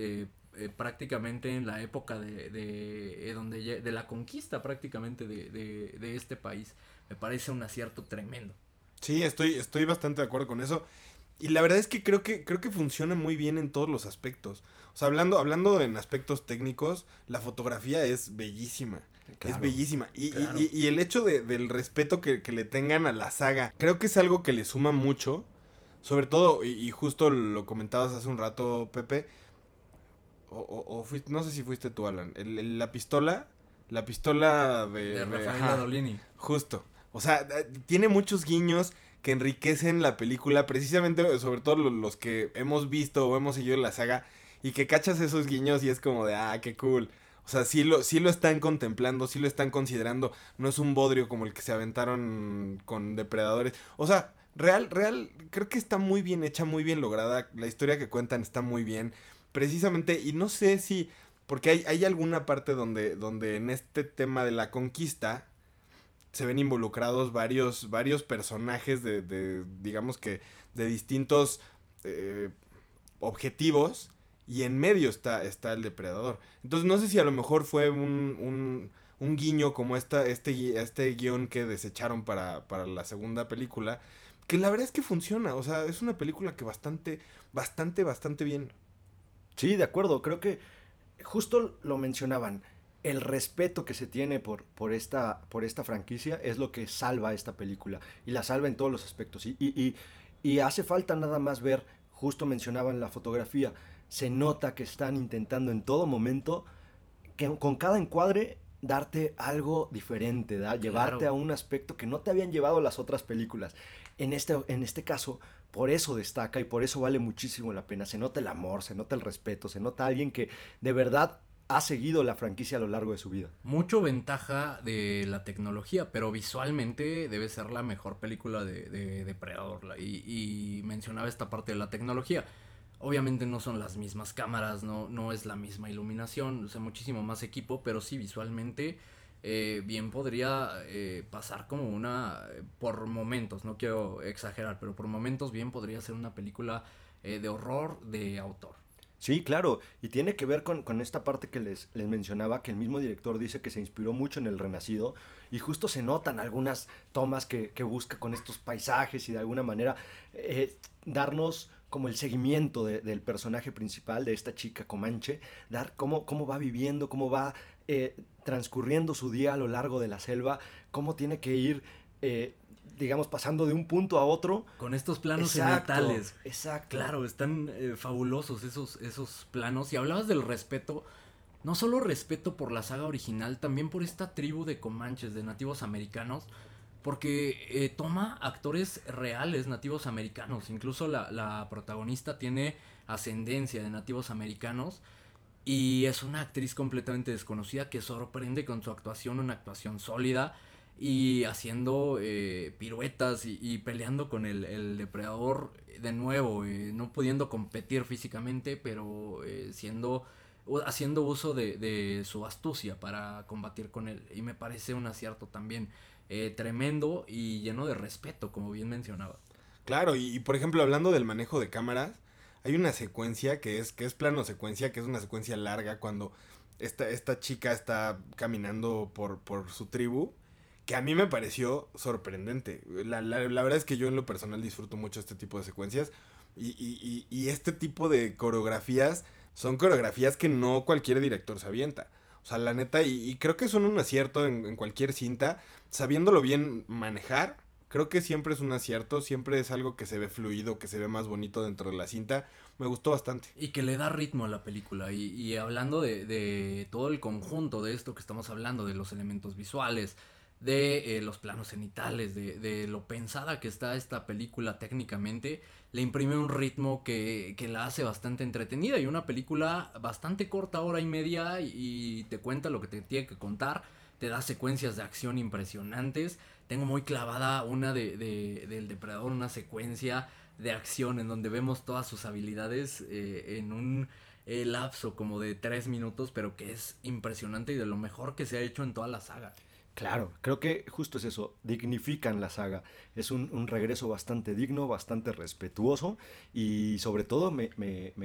prácticamente en la época de, de, donde de la conquista prácticamente de, de- de este país me parece un acierto tremendo Sí, estoy, estoy bastante de acuerdo con eso. Y la verdad es que creo que creo que funciona muy bien en todos los aspectos. O sea, hablando, hablando en aspectos técnicos, la fotografía es bellísima. Claro, es bellísima. Y, y- claro. y- y el hecho de- del respeto que, que le tengan a la saga, creo que es algo que le suma mucho. Sobre todo, y, y justo lo comentabas hace un rato, Pepe. O, o- o fuiste- no sé si fuiste tú, Alan. El- el- la pistola. La pistola de. de Rafael Justo. O sea, eh, tiene muchos guiños que enriquecen la película, precisamente, sobre todo lo- los que hemos visto o hemos seguido la saga, y que cachas esos guiños y es como de, ah, qué cool. O sea, sí lo, sí lo están contemplando, sí lo están considerando. No es un bodrio como el que se aventaron con depredadores. O sea, real, real, creo que está muy bien hecha, muy bien lograda. La historia que cuentan está muy bien. Precisamente, y no sé si. Porque hay, hay alguna parte donde, donde en este tema de la conquista se ven involucrados varios, varios personajes de, de, digamos que, de distintos eh, objetivos y en medio está, está el depredador. Entonces no sé si a lo mejor fue un, un, un guiño como esta, este, este guion que desecharon para, para la segunda película, que la verdad es que funciona, o sea, es una película que bastante, bastante, bastante bien. Sí, de acuerdo. Creo que justo lo mencionaban. El respeto que se tiene por, por, esta, por esta franquicia es lo que salva esta película. Y la salva en todos los aspectos. Y, y, y- y hace falta nada más ver, justo mencionaban la fotografía, se nota que están intentando en todo momento, que con cada encuadre, darte algo diferente, ¿da? llevarte a un aspecto que no te habían llevado las otras películas. En este, en este caso, por eso destaca y por eso vale muchísimo la pena. Se nota el amor, se nota el respeto, se nota alguien que de verdad ha seguido la franquicia a lo largo de su vida. mucho ventaja de la tecnología, pero visualmente debe ser la mejor película de, de Depredador. la- Y, y mencionaba esta parte de la tecnología. Obviamente no son las mismas cámaras, no, no es la misma iluminación, o sea, muchísimo más equipo, pero sí visualmente eh, bien podría eh, pasar como una, eh, por momentos, no quiero exagerar, pero por momentos bien podría ser una película de horror de autor. Sí, claro, y tiene que ver con, con esta parte que les, les mencionaba, que el mismo director dice que se inspiró mucho en el Renacido, y justo se notan algunas tomas que, que busca con estos paisajes y de alguna manera darnos como el seguimiento de- del personaje principal, de esta chica Comanche, dar cómo, cómo va viviendo, cómo va eh, transcurriendo su día a lo largo de la selva, cómo tiene que ir, eh, digamos, pasando de un punto a otro. Con estos planos Exacto, Exacto. Claro, están eh, fabulosos esos, esos planos. Y hablabas del respeto, no solo respeto por la saga original, también por esta tribu de comanches, de nativos americanos, porque eh, toma actores reales, nativos americanos. Incluso la, la protagonista tiene ascendencia de nativos americanos. Y es una actriz completamente desconocida que sorprende con su actuación, una actuación sólida y haciendo eh, piruetas y, y peleando con el, el depredador de nuevo, eh, no pudiendo competir físicamente, pero eh, siendo haciendo uso de, de su astucia para combatir con él. Y me parece un acierto también eh, tremendo y lleno de respeto, como bien mencionaba. Claro, y, y, por ejemplo, hablando del manejo de cámaras, hay una secuencia que es, que es plano secuencia, que es una secuencia larga cuando esta, esta chica está caminando por, por su tribu, que a mí me pareció sorprendente. La, la- la verdad es que yo en lo personal disfruto mucho este tipo de secuencias y, y- y- y este tipo de coreografías son coreografías que no cualquier director se avienta. O sea, la neta, y, creo que son un acierto en, cualquier cinta, sabiéndolo bien manejar, creo que siempre es un acierto, siempre es algo que se ve fluido, que se ve más bonito dentro de la cinta. Me gustó bastante. Y que le da ritmo a la película. Y, hablando de todo el conjunto de esto que estamos hablando, de los elementos visuales, de eh, los planos cenitales, de, de lo pensada que está esta película técnicamente, le imprime un ritmo que, que la hace bastante entretenida y una película bastante corta, hora y media, y, te cuenta lo que te tiene que contar, te da secuencias de acción impresionantes. Tengo muy clavada una de, de- del depredador, una secuencia de acción en donde vemos todas sus habilidades eh, en un eh, lapso como de tres minutos, pero que es impresionante y de lo mejor que se ha hecho en toda la saga. Claro, creo que justo es eso, dignifican la saga. Es un, regreso bastante digno, bastante respetuoso y sobre todo me,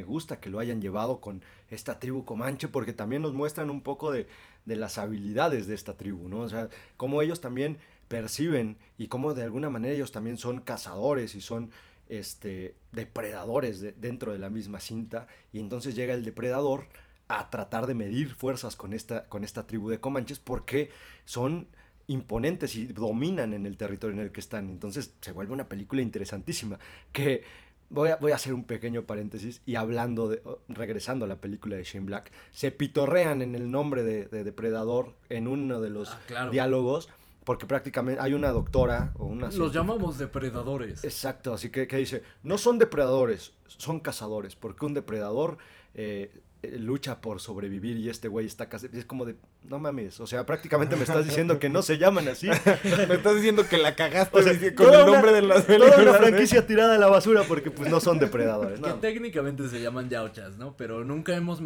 gusta que lo hayan llevado con esta tribu comanche porque también nos muestran un poco de, de las habilidades de esta tribu, ¿no? O sea, cómo ellos también perciben y cómo de alguna manera ellos también son cazadores y son este, depredadores de- dentro de la misma cinta y entonces llega el depredador a tratar de medir fuerzas con esta, con esta tribu de comanches porque son imponentes y dominan en el territorio en el que están. Entonces se vuelve una película interesantísima que voy a, voy a hacer un pequeño paréntesis y hablando de, o- regresando a la película de Shane Black, se pitorrean en el nombre de, de depredador en uno de los Ah, claro. diálogos porque prácticamente hay una doctora o una Los llamamos depredadores. Exacto, así que, que dice, no son depredadores, son cazadores, porque un depredador eh, lucha por sobrevivir y este güey está cazando. Es como de, no mames, o sea, prácticamente me estás diciendo que no se llaman así. Me estás diciendo que la cagaste O sea, dici- con el una- nombre de las Toda una películas, ¿eh? franquicia tirada a la basura porque pues no son depredadores. Que No. técnicamente se llaman yauchas, ¿no? Pero nunca hemos,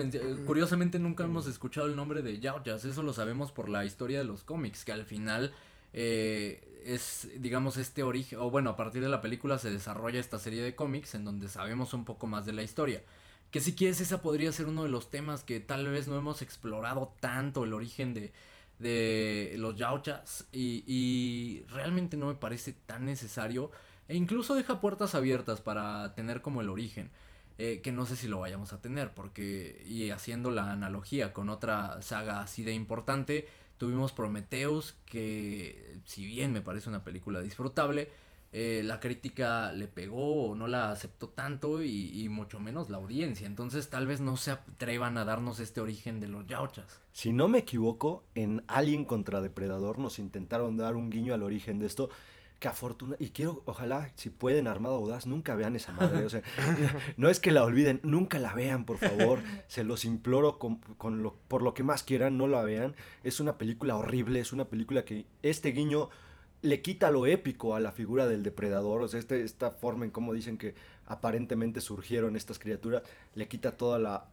curiosamente nunca hemos escuchado el nombre de yauchas. Eso lo sabemos por la historia de los cómics, que al final eh, es, digamos, este origen, o bueno, a partir de la película se desarrolla esta serie de cómics en donde sabemos un poco más de la historia. Que si quieres, esa podría ser uno de los temas que tal vez no hemos explorado tanto, el origen de, de los yauchas. Y, y realmente no me parece tan necesario. E incluso deja puertas abiertas para tener como el origen. eh, que no sé si lo vayamos a tener. Porque, y haciendo la analogía con otra saga así de importante, tuvimos Prometheus, que si bien me parece una película disfrutable, eh, la crítica le pegó o no la aceptó tanto y, y mucho menos la audiencia. Entonces tal vez no se atrevan a darnos este origen de los yauchas. Si no me equivoco, en Alien contra Depredador nos intentaron dar un guiño al origen de esto. Que afortuna y quiero, ojalá, si pueden, Armado Audaz, nunca vean esa madre. O sea, no es que la olviden, nunca la vean, por favor. Se los imploro con, con lo, por lo que más quieran, no la vean. Es una película horrible, es una película que este guiño le quita lo épico a la figura del depredador. O sea, este, esta forma en cómo dicen que aparentemente surgieron estas criaturas, le quita toda la,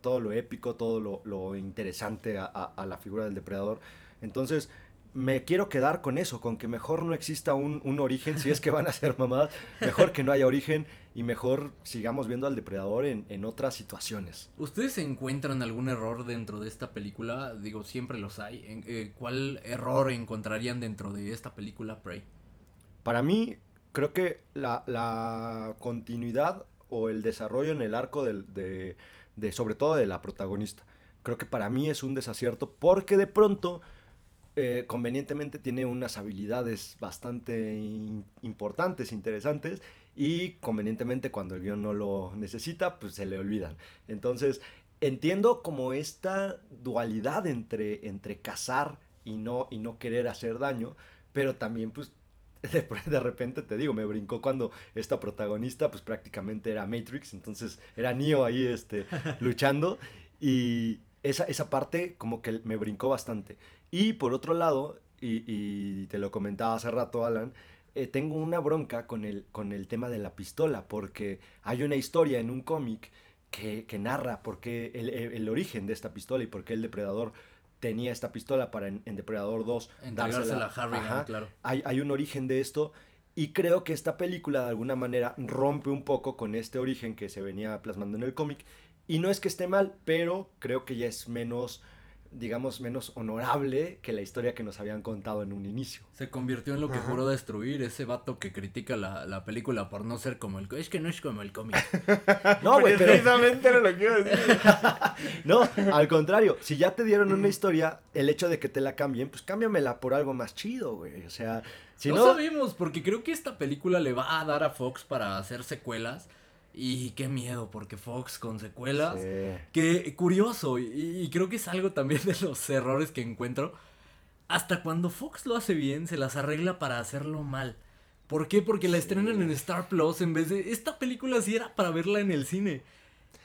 todo lo épico, todo lo, interesante a la figura del depredador. Entonces, me quiero quedar con eso, con que mejor no exista un, un origen, si es que van a ser mamadas, mejor que no haya origen y mejor sigamos viendo al depredador en, en otras situaciones. ¿Ustedes encuentran algún error dentro de esta película? Digo, siempre los hay. Eh, ¿Cuál error encontrarían dentro de esta película, Prey? Para mí, creo que la, la continuidad o el desarrollo en el arco del- de, de, sobre todo de la protagonista, creo que para mí es un desacierto porque de pronto, eh, convenientemente, tiene unas habilidades bastante in- importantes, interesantes, y convenientemente cuando el guion no lo necesita, pues se le olvidan. Entonces, entiendo como esta dualidad entre, entre cazar y no, y no querer hacer daño, pero también pues de, de repente te digo, me brincó cuando esta protagonista pues prácticamente era Matrix, entonces era Neo ahí este, luchando y esa, esa parte como que me brincó bastante. Y por otro lado, y, y te lo comentaba hace rato Alan, eh, tengo una bronca con el, con el tema de la pistola, porque hay una historia en un cómic que, que narra por qué el, el- el origen de esta pistola y por qué el depredador tenía esta pistola para en, en Depredador 2 Entregársela a Harrigan, Ajá. claro. Hay, hay un origen de esto y creo que esta película de alguna manera rompe un poco con este origen que se venía plasmando en el cómic y no es que esté mal, pero creo que ya es menos, digamos, menos honorable que la historia que nos habían contado en un inicio. Se convirtió en lo que juró destruir ese vato que critica la, la película por no ser como el... Es que no es como el cómic. No, güey, pero... Precisamente era lo que iba a decir. No, al contrario, si ya te dieron una historia, el hecho de que te la cambien, pues cámbiamela por algo más chido, güey. O sea, si no, no... sabemos, porque creo que esta película le va a dar a Fox para hacer secuelas. Y qué miedo, porque Fox con secuelas... Sí. Que curioso, y, y creo que es algo también de los errores que encuentro. hasta cuando Fox lo hace bien, se las arregla para hacerlo mal. ¿Por qué? Porque la estrenan en Star Plus en vez de... Esta película sí era para verla en el cine.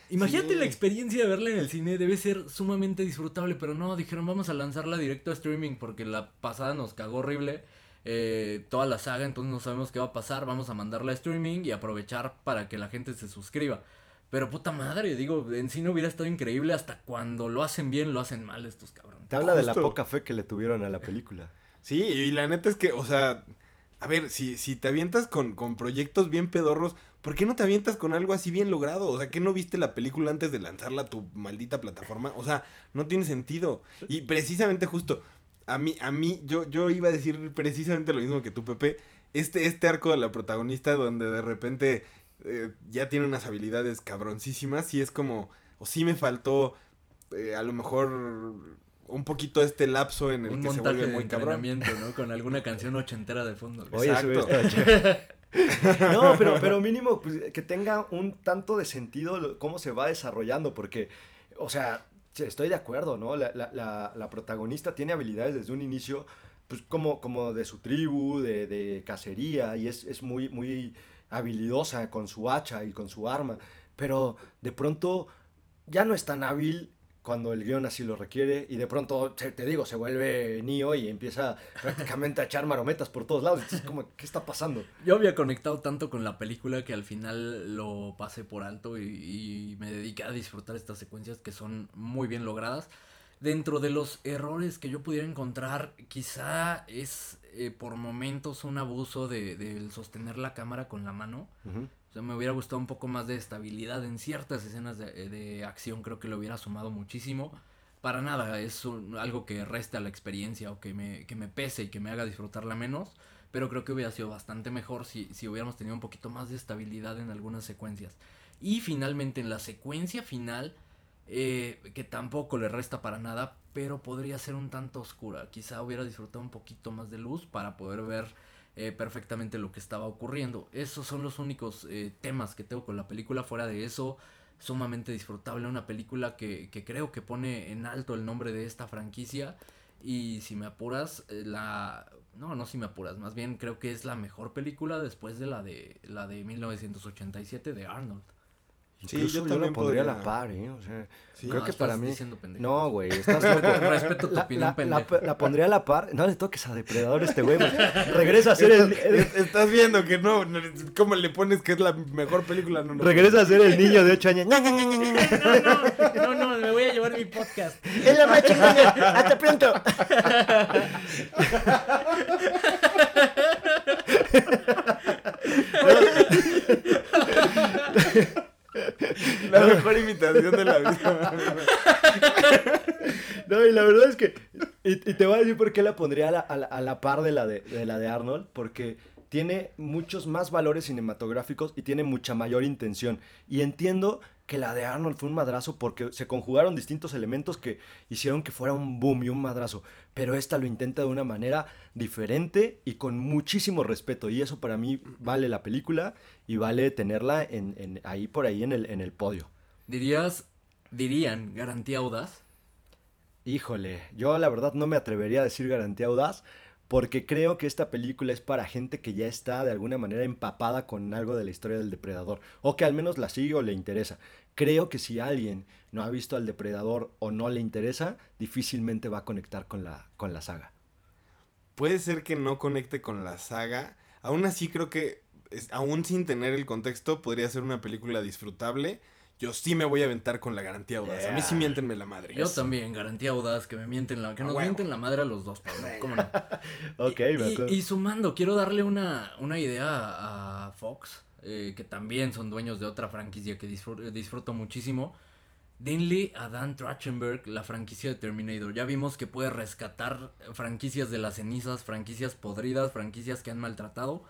Imagínate Sí. la experiencia de verla en el cine, debe ser sumamente disfrutable, pero no, dijeron vamos a lanzarla directo a streaming porque la pasada nos cagó horrible. Eh, toda la saga, entonces no sabemos qué va a pasar, vamos a mandarla a streaming y aprovechar para que la gente se suscriba. Pero puta madre, digo, en cine hubiera estado increíble hasta cuando lo hacen bien, lo hacen mal estos cabrones. Te habla de la poca fe que le tuvieron a la película. Sí, y la neta es que, o sea, a ver, si, si te avientas con, con proyectos bien pedorros, ¿por qué no te avientas con algo así bien logrado? O sea, ¿qué no viste la película antes de lanzarla a tu maldita plataforma? O sea, no tiene sentido. Y precisamente justo, a mí, a mí, yo, yo iba a decir precisamente lo mismo que tú, Pepe. Este, este arco de la protagonista donde de repente eh, ya tiene unas habilidades cabroncísimas y es como, o sí me faltó eh, a lo mejor un poquito este lapso en el Un que se vuelve de muy cabrón. ¿no? Con alguna canción ochentera de fondo. Oye. No, pero, pero mínimo pues, que tenga un tanto de sentido cómo se va desarrollando, porque, o sea, sí, estoy de acuerdo, ¿no? La, la- la- la protagonista tiene habilidades desde un inicio, pues como, como de su tribu, de, de cacería, y es, es muy, muy habilidosa con su hacha y con su arma, pero de pronto ya no es tan hábil cuando el guion así lo requiere y de pronto, te digo, se vuelve Neo y empieza prácticamente a echar marometas por todos lados. Es como, ¿qué está pasando? Yo había conectado tanto con la película que al final lo pasé por alto y, y me dediqué a disfrutar estas secuencias que son muy bien logradas. Dentro de los errores que yo pudiera encontrar, quizá es eh, por momentos un abuso de, del sostener la cámara con la mano. Ujú. O sea, me hubiera gustado un poco más de estabilidad en ciertas escenas de, de acción, creo que lo hubiera sumado muchísimo. Para nada, es un- algo que resta la experiencia o que me, que me pese y que me haga disfrutarla menos. Pero creo que hubiera sido bastante mejor si, si hubiéramos tenido un poquito más de estabilidad en algunas secuencias. Y finalmente en la secuencia final, eh, que tampoco le resta para nada, pero podría ser un tanto oscura. Quizá hubiera disfrutado un poquito más de luz para poder ver eh, perfectamente lo que estaba ocurriendo. Esos son los únicos eh, temas que tengo con la película. Fuera de eso, sumamente disfrutable. Una película que, que creo que pone en alto el nombre de esta franquicia. Y si me apuras, eh, la... No, no si me apuras. Más bien creo que es la mejor película después de la de, la de 1987 de Arnold. Sí, Incluso yo yo, la también pondría a la podría- par, ¿eh? O sea, Sí. creo No, que estás para mí... No, güey, estás loco. Respeto tu La, opinión, la- la- pendejo. la pondría a la par. No le toques a Depredador este güey. Regresa a ser el... Estás, estás viendo que no, no, ¿cómo le pones que es la mejor película? No, no. Regresa a ser el niño de 8 años. No, no, no, me voy a llevar mi podcast. ¡Es la más chingona! ¡Hasta pronto! La mejor imitación de la vida. No, y la verdad es que. Y, te voy a decir por qué la pondría a la, a la- par de la de la de Arnold. Porque tiene muchos más valores cinematográficos y tiene mucha mayor intención. Y entiendo que la de Arnold fue un madrazo porque se conjugaron distintos elementos que hicieron que fuera un boom y un madrazo. Pero esta lo intenta de una manera diferente y con muchísimo respeto. Y eso para mí vale la película y vale tenerla en, en- ahí por ahí en el, en el podio. Dirías, dirían, garantía audaz. Híjole, yo la verdad no me atrevería a decir garantía audaz porque creo que esta película es para gente que ya está de alguna manera empapada con algo de la historia del depredador o que al menos la sigue o le interesa. Creo que si alguien no ha visto al depredador o no le interesa, difícilmente va a conectar con la, con la saga. Puede ser que no conecte con la saga. Aún así creo que, es- aún sin tener el contexto, podría ser una película disfrutable. Yo sí me voy a aventar con la garantía audaz. A mí sí Yeah. miéntenme la madre. Yo también, garantía audaz, que me mienten la, que nos mienten la madre a los dos, Pablo. ¿Cómo no? Ok, y, me y- acuerdo. y sumando, quiero darle una, una idea a, a Fox, eh, que también son dueños de otra franquicia que disfruto, disfruto muchísimo. Denle a Dan Trachtenberg la franquicia de Terminator. Ya vimos que puede rescatar franquicias de las cenizas, franquicias podridas, franquicias que han maltratado.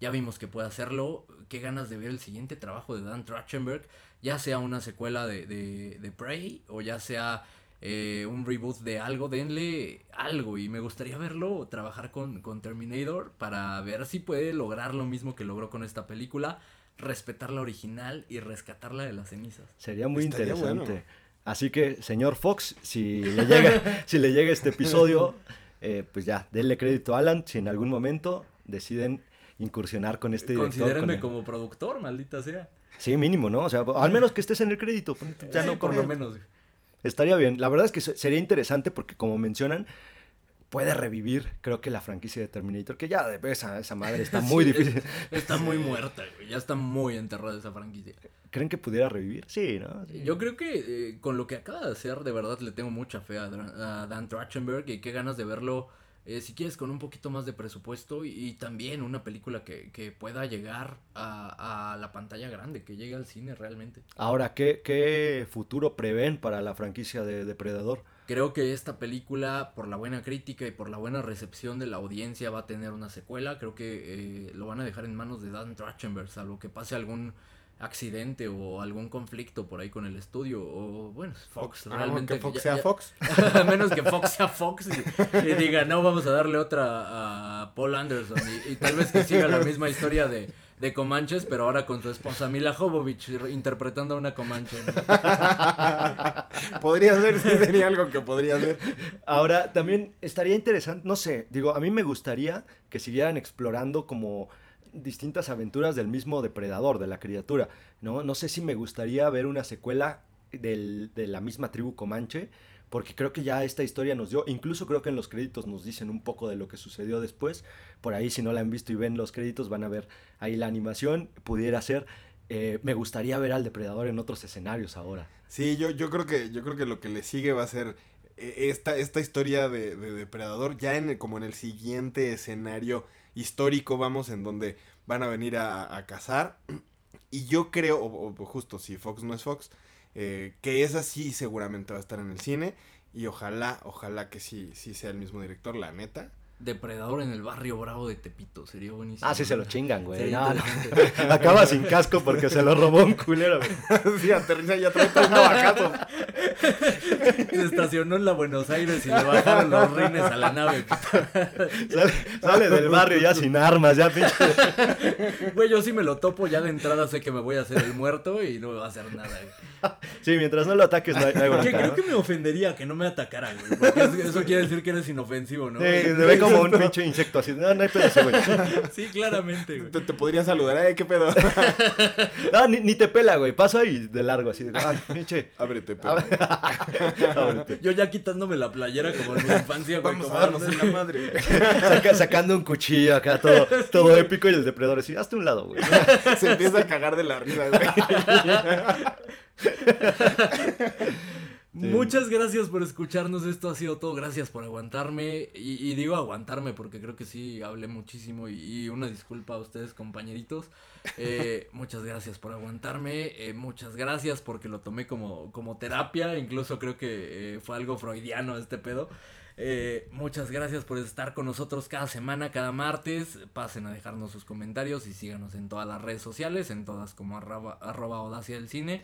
Ya vimos que puede hacerlo. Qué ganas de ver el siguiente trabajo de Dan Trachtenberg. Ya sea una secuela de, de, de Prey o ya sea eh, un reboot de algo. Denle algo. Y me gustaría verlo trabajar con, con Terminator para ver si puede lograr lo mismo que logró con esta película. Respetar la original y rescatarla de las cenizas. Sería muy Estaría interesante. bueno. Así que, señor Fox, si le llega, si le llega este episodio, eh, pues ya, denle crédito a Alan si en algún momento deciden incursionar con este director. con Considérenme como productor, maldita sea. Sí, mínimo, ¿no? O sea, al menos que estés en el crédito. Ya Sí, no por lo corriendo. menos. Estaría bien. La verdad es que se- sería interesante porque, como mencionan, puede revivir, creo que la franquicia de Terminator, que ya de esa, esa madre está muy Sí, difícil. Está muy muerta, güey. Ya está muy enterrada esa franquicia. ¿Creen que pudiera revivir? Sí, ¿no? Sí. Yo creo que eh, con lo que acaba de hacer, de verdad le tengo mucha fe a, a Dan Trachtenberg y qué ganas de verlo, eh, si quieres, con un poquito más de presupuesto y, y también una película que, que pueda llegar a, a la pantalla grande, que llegue al cine realmente. Ahora, ¿qué, ¿qué futuro prevén para la franquicia de Depredador? Creo que esta película, por la buena crítica y por la buena recepción de la audiencia, va a tener una secuela. Creo que eh, lo van a dejar en manos de Dan Trachtenberg, salvo que pase algún accidente o algún conflicto por ahí con el estudio. O bueno, Fox, Ah, realmente. que Fox ya- sea ya- Fox. a menos que Fox sea Fox y, y diga, no, vamos a darle otra a Paul Anderson. Y, y tal vez que siga la misma historia de, de Comanches, pero ahora con su esposa Mila Jovovich re- interpretando a una Comanche. ¿no? podría ser, sí, sería algo que podría ser. Ahora, también estaría interesante, no sé, digo, a mí me gustaría que siguieran explorando como distintas aventuras del mismo depredador, de la criatura, ¿no? No sé si me gustaría ver una secuela de la misma tribu Comanche, porque creo que ya esta historia nos dio, incluso creo que en los créditos nos dicen un poco de lo que sucedió después, por ahí si no la han visto y ven los créditos van a ver ahí la animación, pudiera ser, eh, me gustaría ver al depredador en otros escenarios ahora. Sí, yo, yo creo que yo creo que lo que le sigue va a ser eh, esta, esta historia de, de Depredador ya en el- como en el siguiente escenario histórico, vamos, en donde van a venir a, a cazar. Y yo creo, o, justo si Fox no es Fox, eh, que esa sí seguramente va a estar en el cine. Y ojalá, ojalá que sí, sí sea el mismo director, la neta. Depredador en el barrio bravo de Tepito, sería buenísimo. Ah, sí se lo chingan, güey. No, no. Acaba sin casco porque se lo robó un culero. güey. sí, aterriza ya trae tres navajazos. Se estacionó en la Buenos Aires y le bajaron los rines a la nave. Sale, sale del barrio ya sin armas, ya pinche. Güey, yo sí me lo topo, ya de entrada sé que me voy a hacer el muerto y no me va a hacer nada. güey. Sí, mientras no lo ataques, no hay, no hay Que creo ¿no? que me ofendería que no me atacara, güey. Porque es- eso quiere decir que eres inofensivo, ¿no? Sí, como un pinche insecto así. No, no hay pedo ese, güey. Sí, claramente, güey. Te, te podría saludar, ay, qué pedo. No, ni, ni te pela, güey. Pasa y de largo así. de, Ay, pinche. Ábrete, pedo. Ábrete. Yo ya quitándome la playera como en mi infancia, güey. Vamos como a darnos en la madre. Saca- sacando un cuchillo acá, todo, todo épico. Y el depredador así, hazte un lado, güey. Se empieza a cagar de la risa, güey. Muchas gracias por escucharnos. Esto ha sido todo. Gracias por aguantarme. Y, y digo aguantarme porque creo que sí hablé muchísimo. Y, y una disculpa a ustedes, compañeritos. Eh, muchas gracias por aguantarme. eh, muchas gracias porque lo tomé como, como terapia. Incluso creo que eh, fue algo freudiano este pedo. Muchas gracias por estar con nosotros cada semana, cada martes. Pasen a dejarnos sus comentarios y síganos en todas las redes sociales, en todas como arroba, arroba audacia del cine.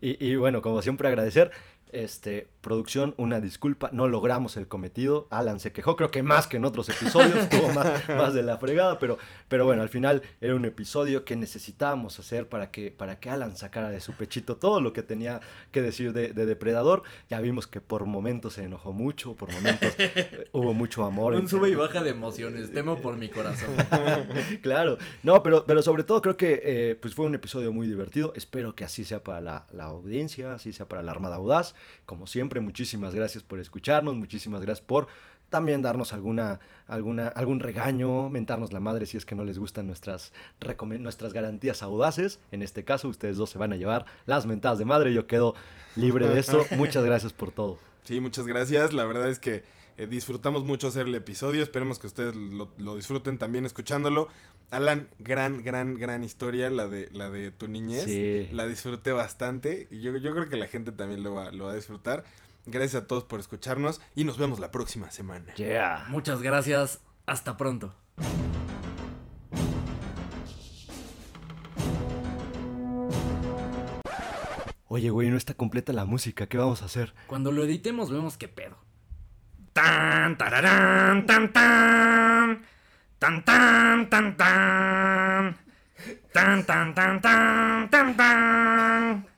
Y, y bueno, como siempre agradecer, este, producción, una disculpa, no logramos el cometido, Alan se quejó, creo que más que en otros episodios, estuvo más, más de la fregada, pero, pero bueno, al final era un episodio que necesitábamos hacer para que, para que Alan sacara de su pechito todo lo que tenía que decir de, de Depredador, ya vimos que por momentos se enojó mucho, por momentos eh, hubo mucho amor. Un sube y baja de emociones, temo por mi corazón. claro, no, pero, pero sobre todo creo que eh, pues fue un episodio muy divertido. Espero que así sea para la, la audiencia, así sea para la Armada Audaz. Como siempre, muchísimas gracias por escucharnos, muchísimas gracias por también darnos alguna, alguna, algún regaño, mentarnos la madre si es que no les gustan nuestras, recomen- nuestras garantías audaces. En este caso, ustedes dos se van a llevar las mentadas de madre. Yo quedo libre de esto. Muchas gracias por todo. Sí, muchas gracias. La verdad es que eh, disfrutamos mucho hacer el episodio. Esperemos que ustedes lo, lo disfruten también escuchándolo. Alan, gran, gran, gran historia, la de, la de tu niñez. Sí. La disfruté bastante y yo, yo creo que la gente también lo va, lo va a disfrutar. Gracias a todos por escucharnos y nos vemos la próxima semana. Yeah. Muchas gracias, hasta pronto. Oye, güey, no está completa la música. ¿Qué vamos a hacer? Cuando lo editemos vemos qué pedo. Tan, tararán, tan, tan. Tan, tan, tan, tan. Tan, tan, tan, tan, tan, tan.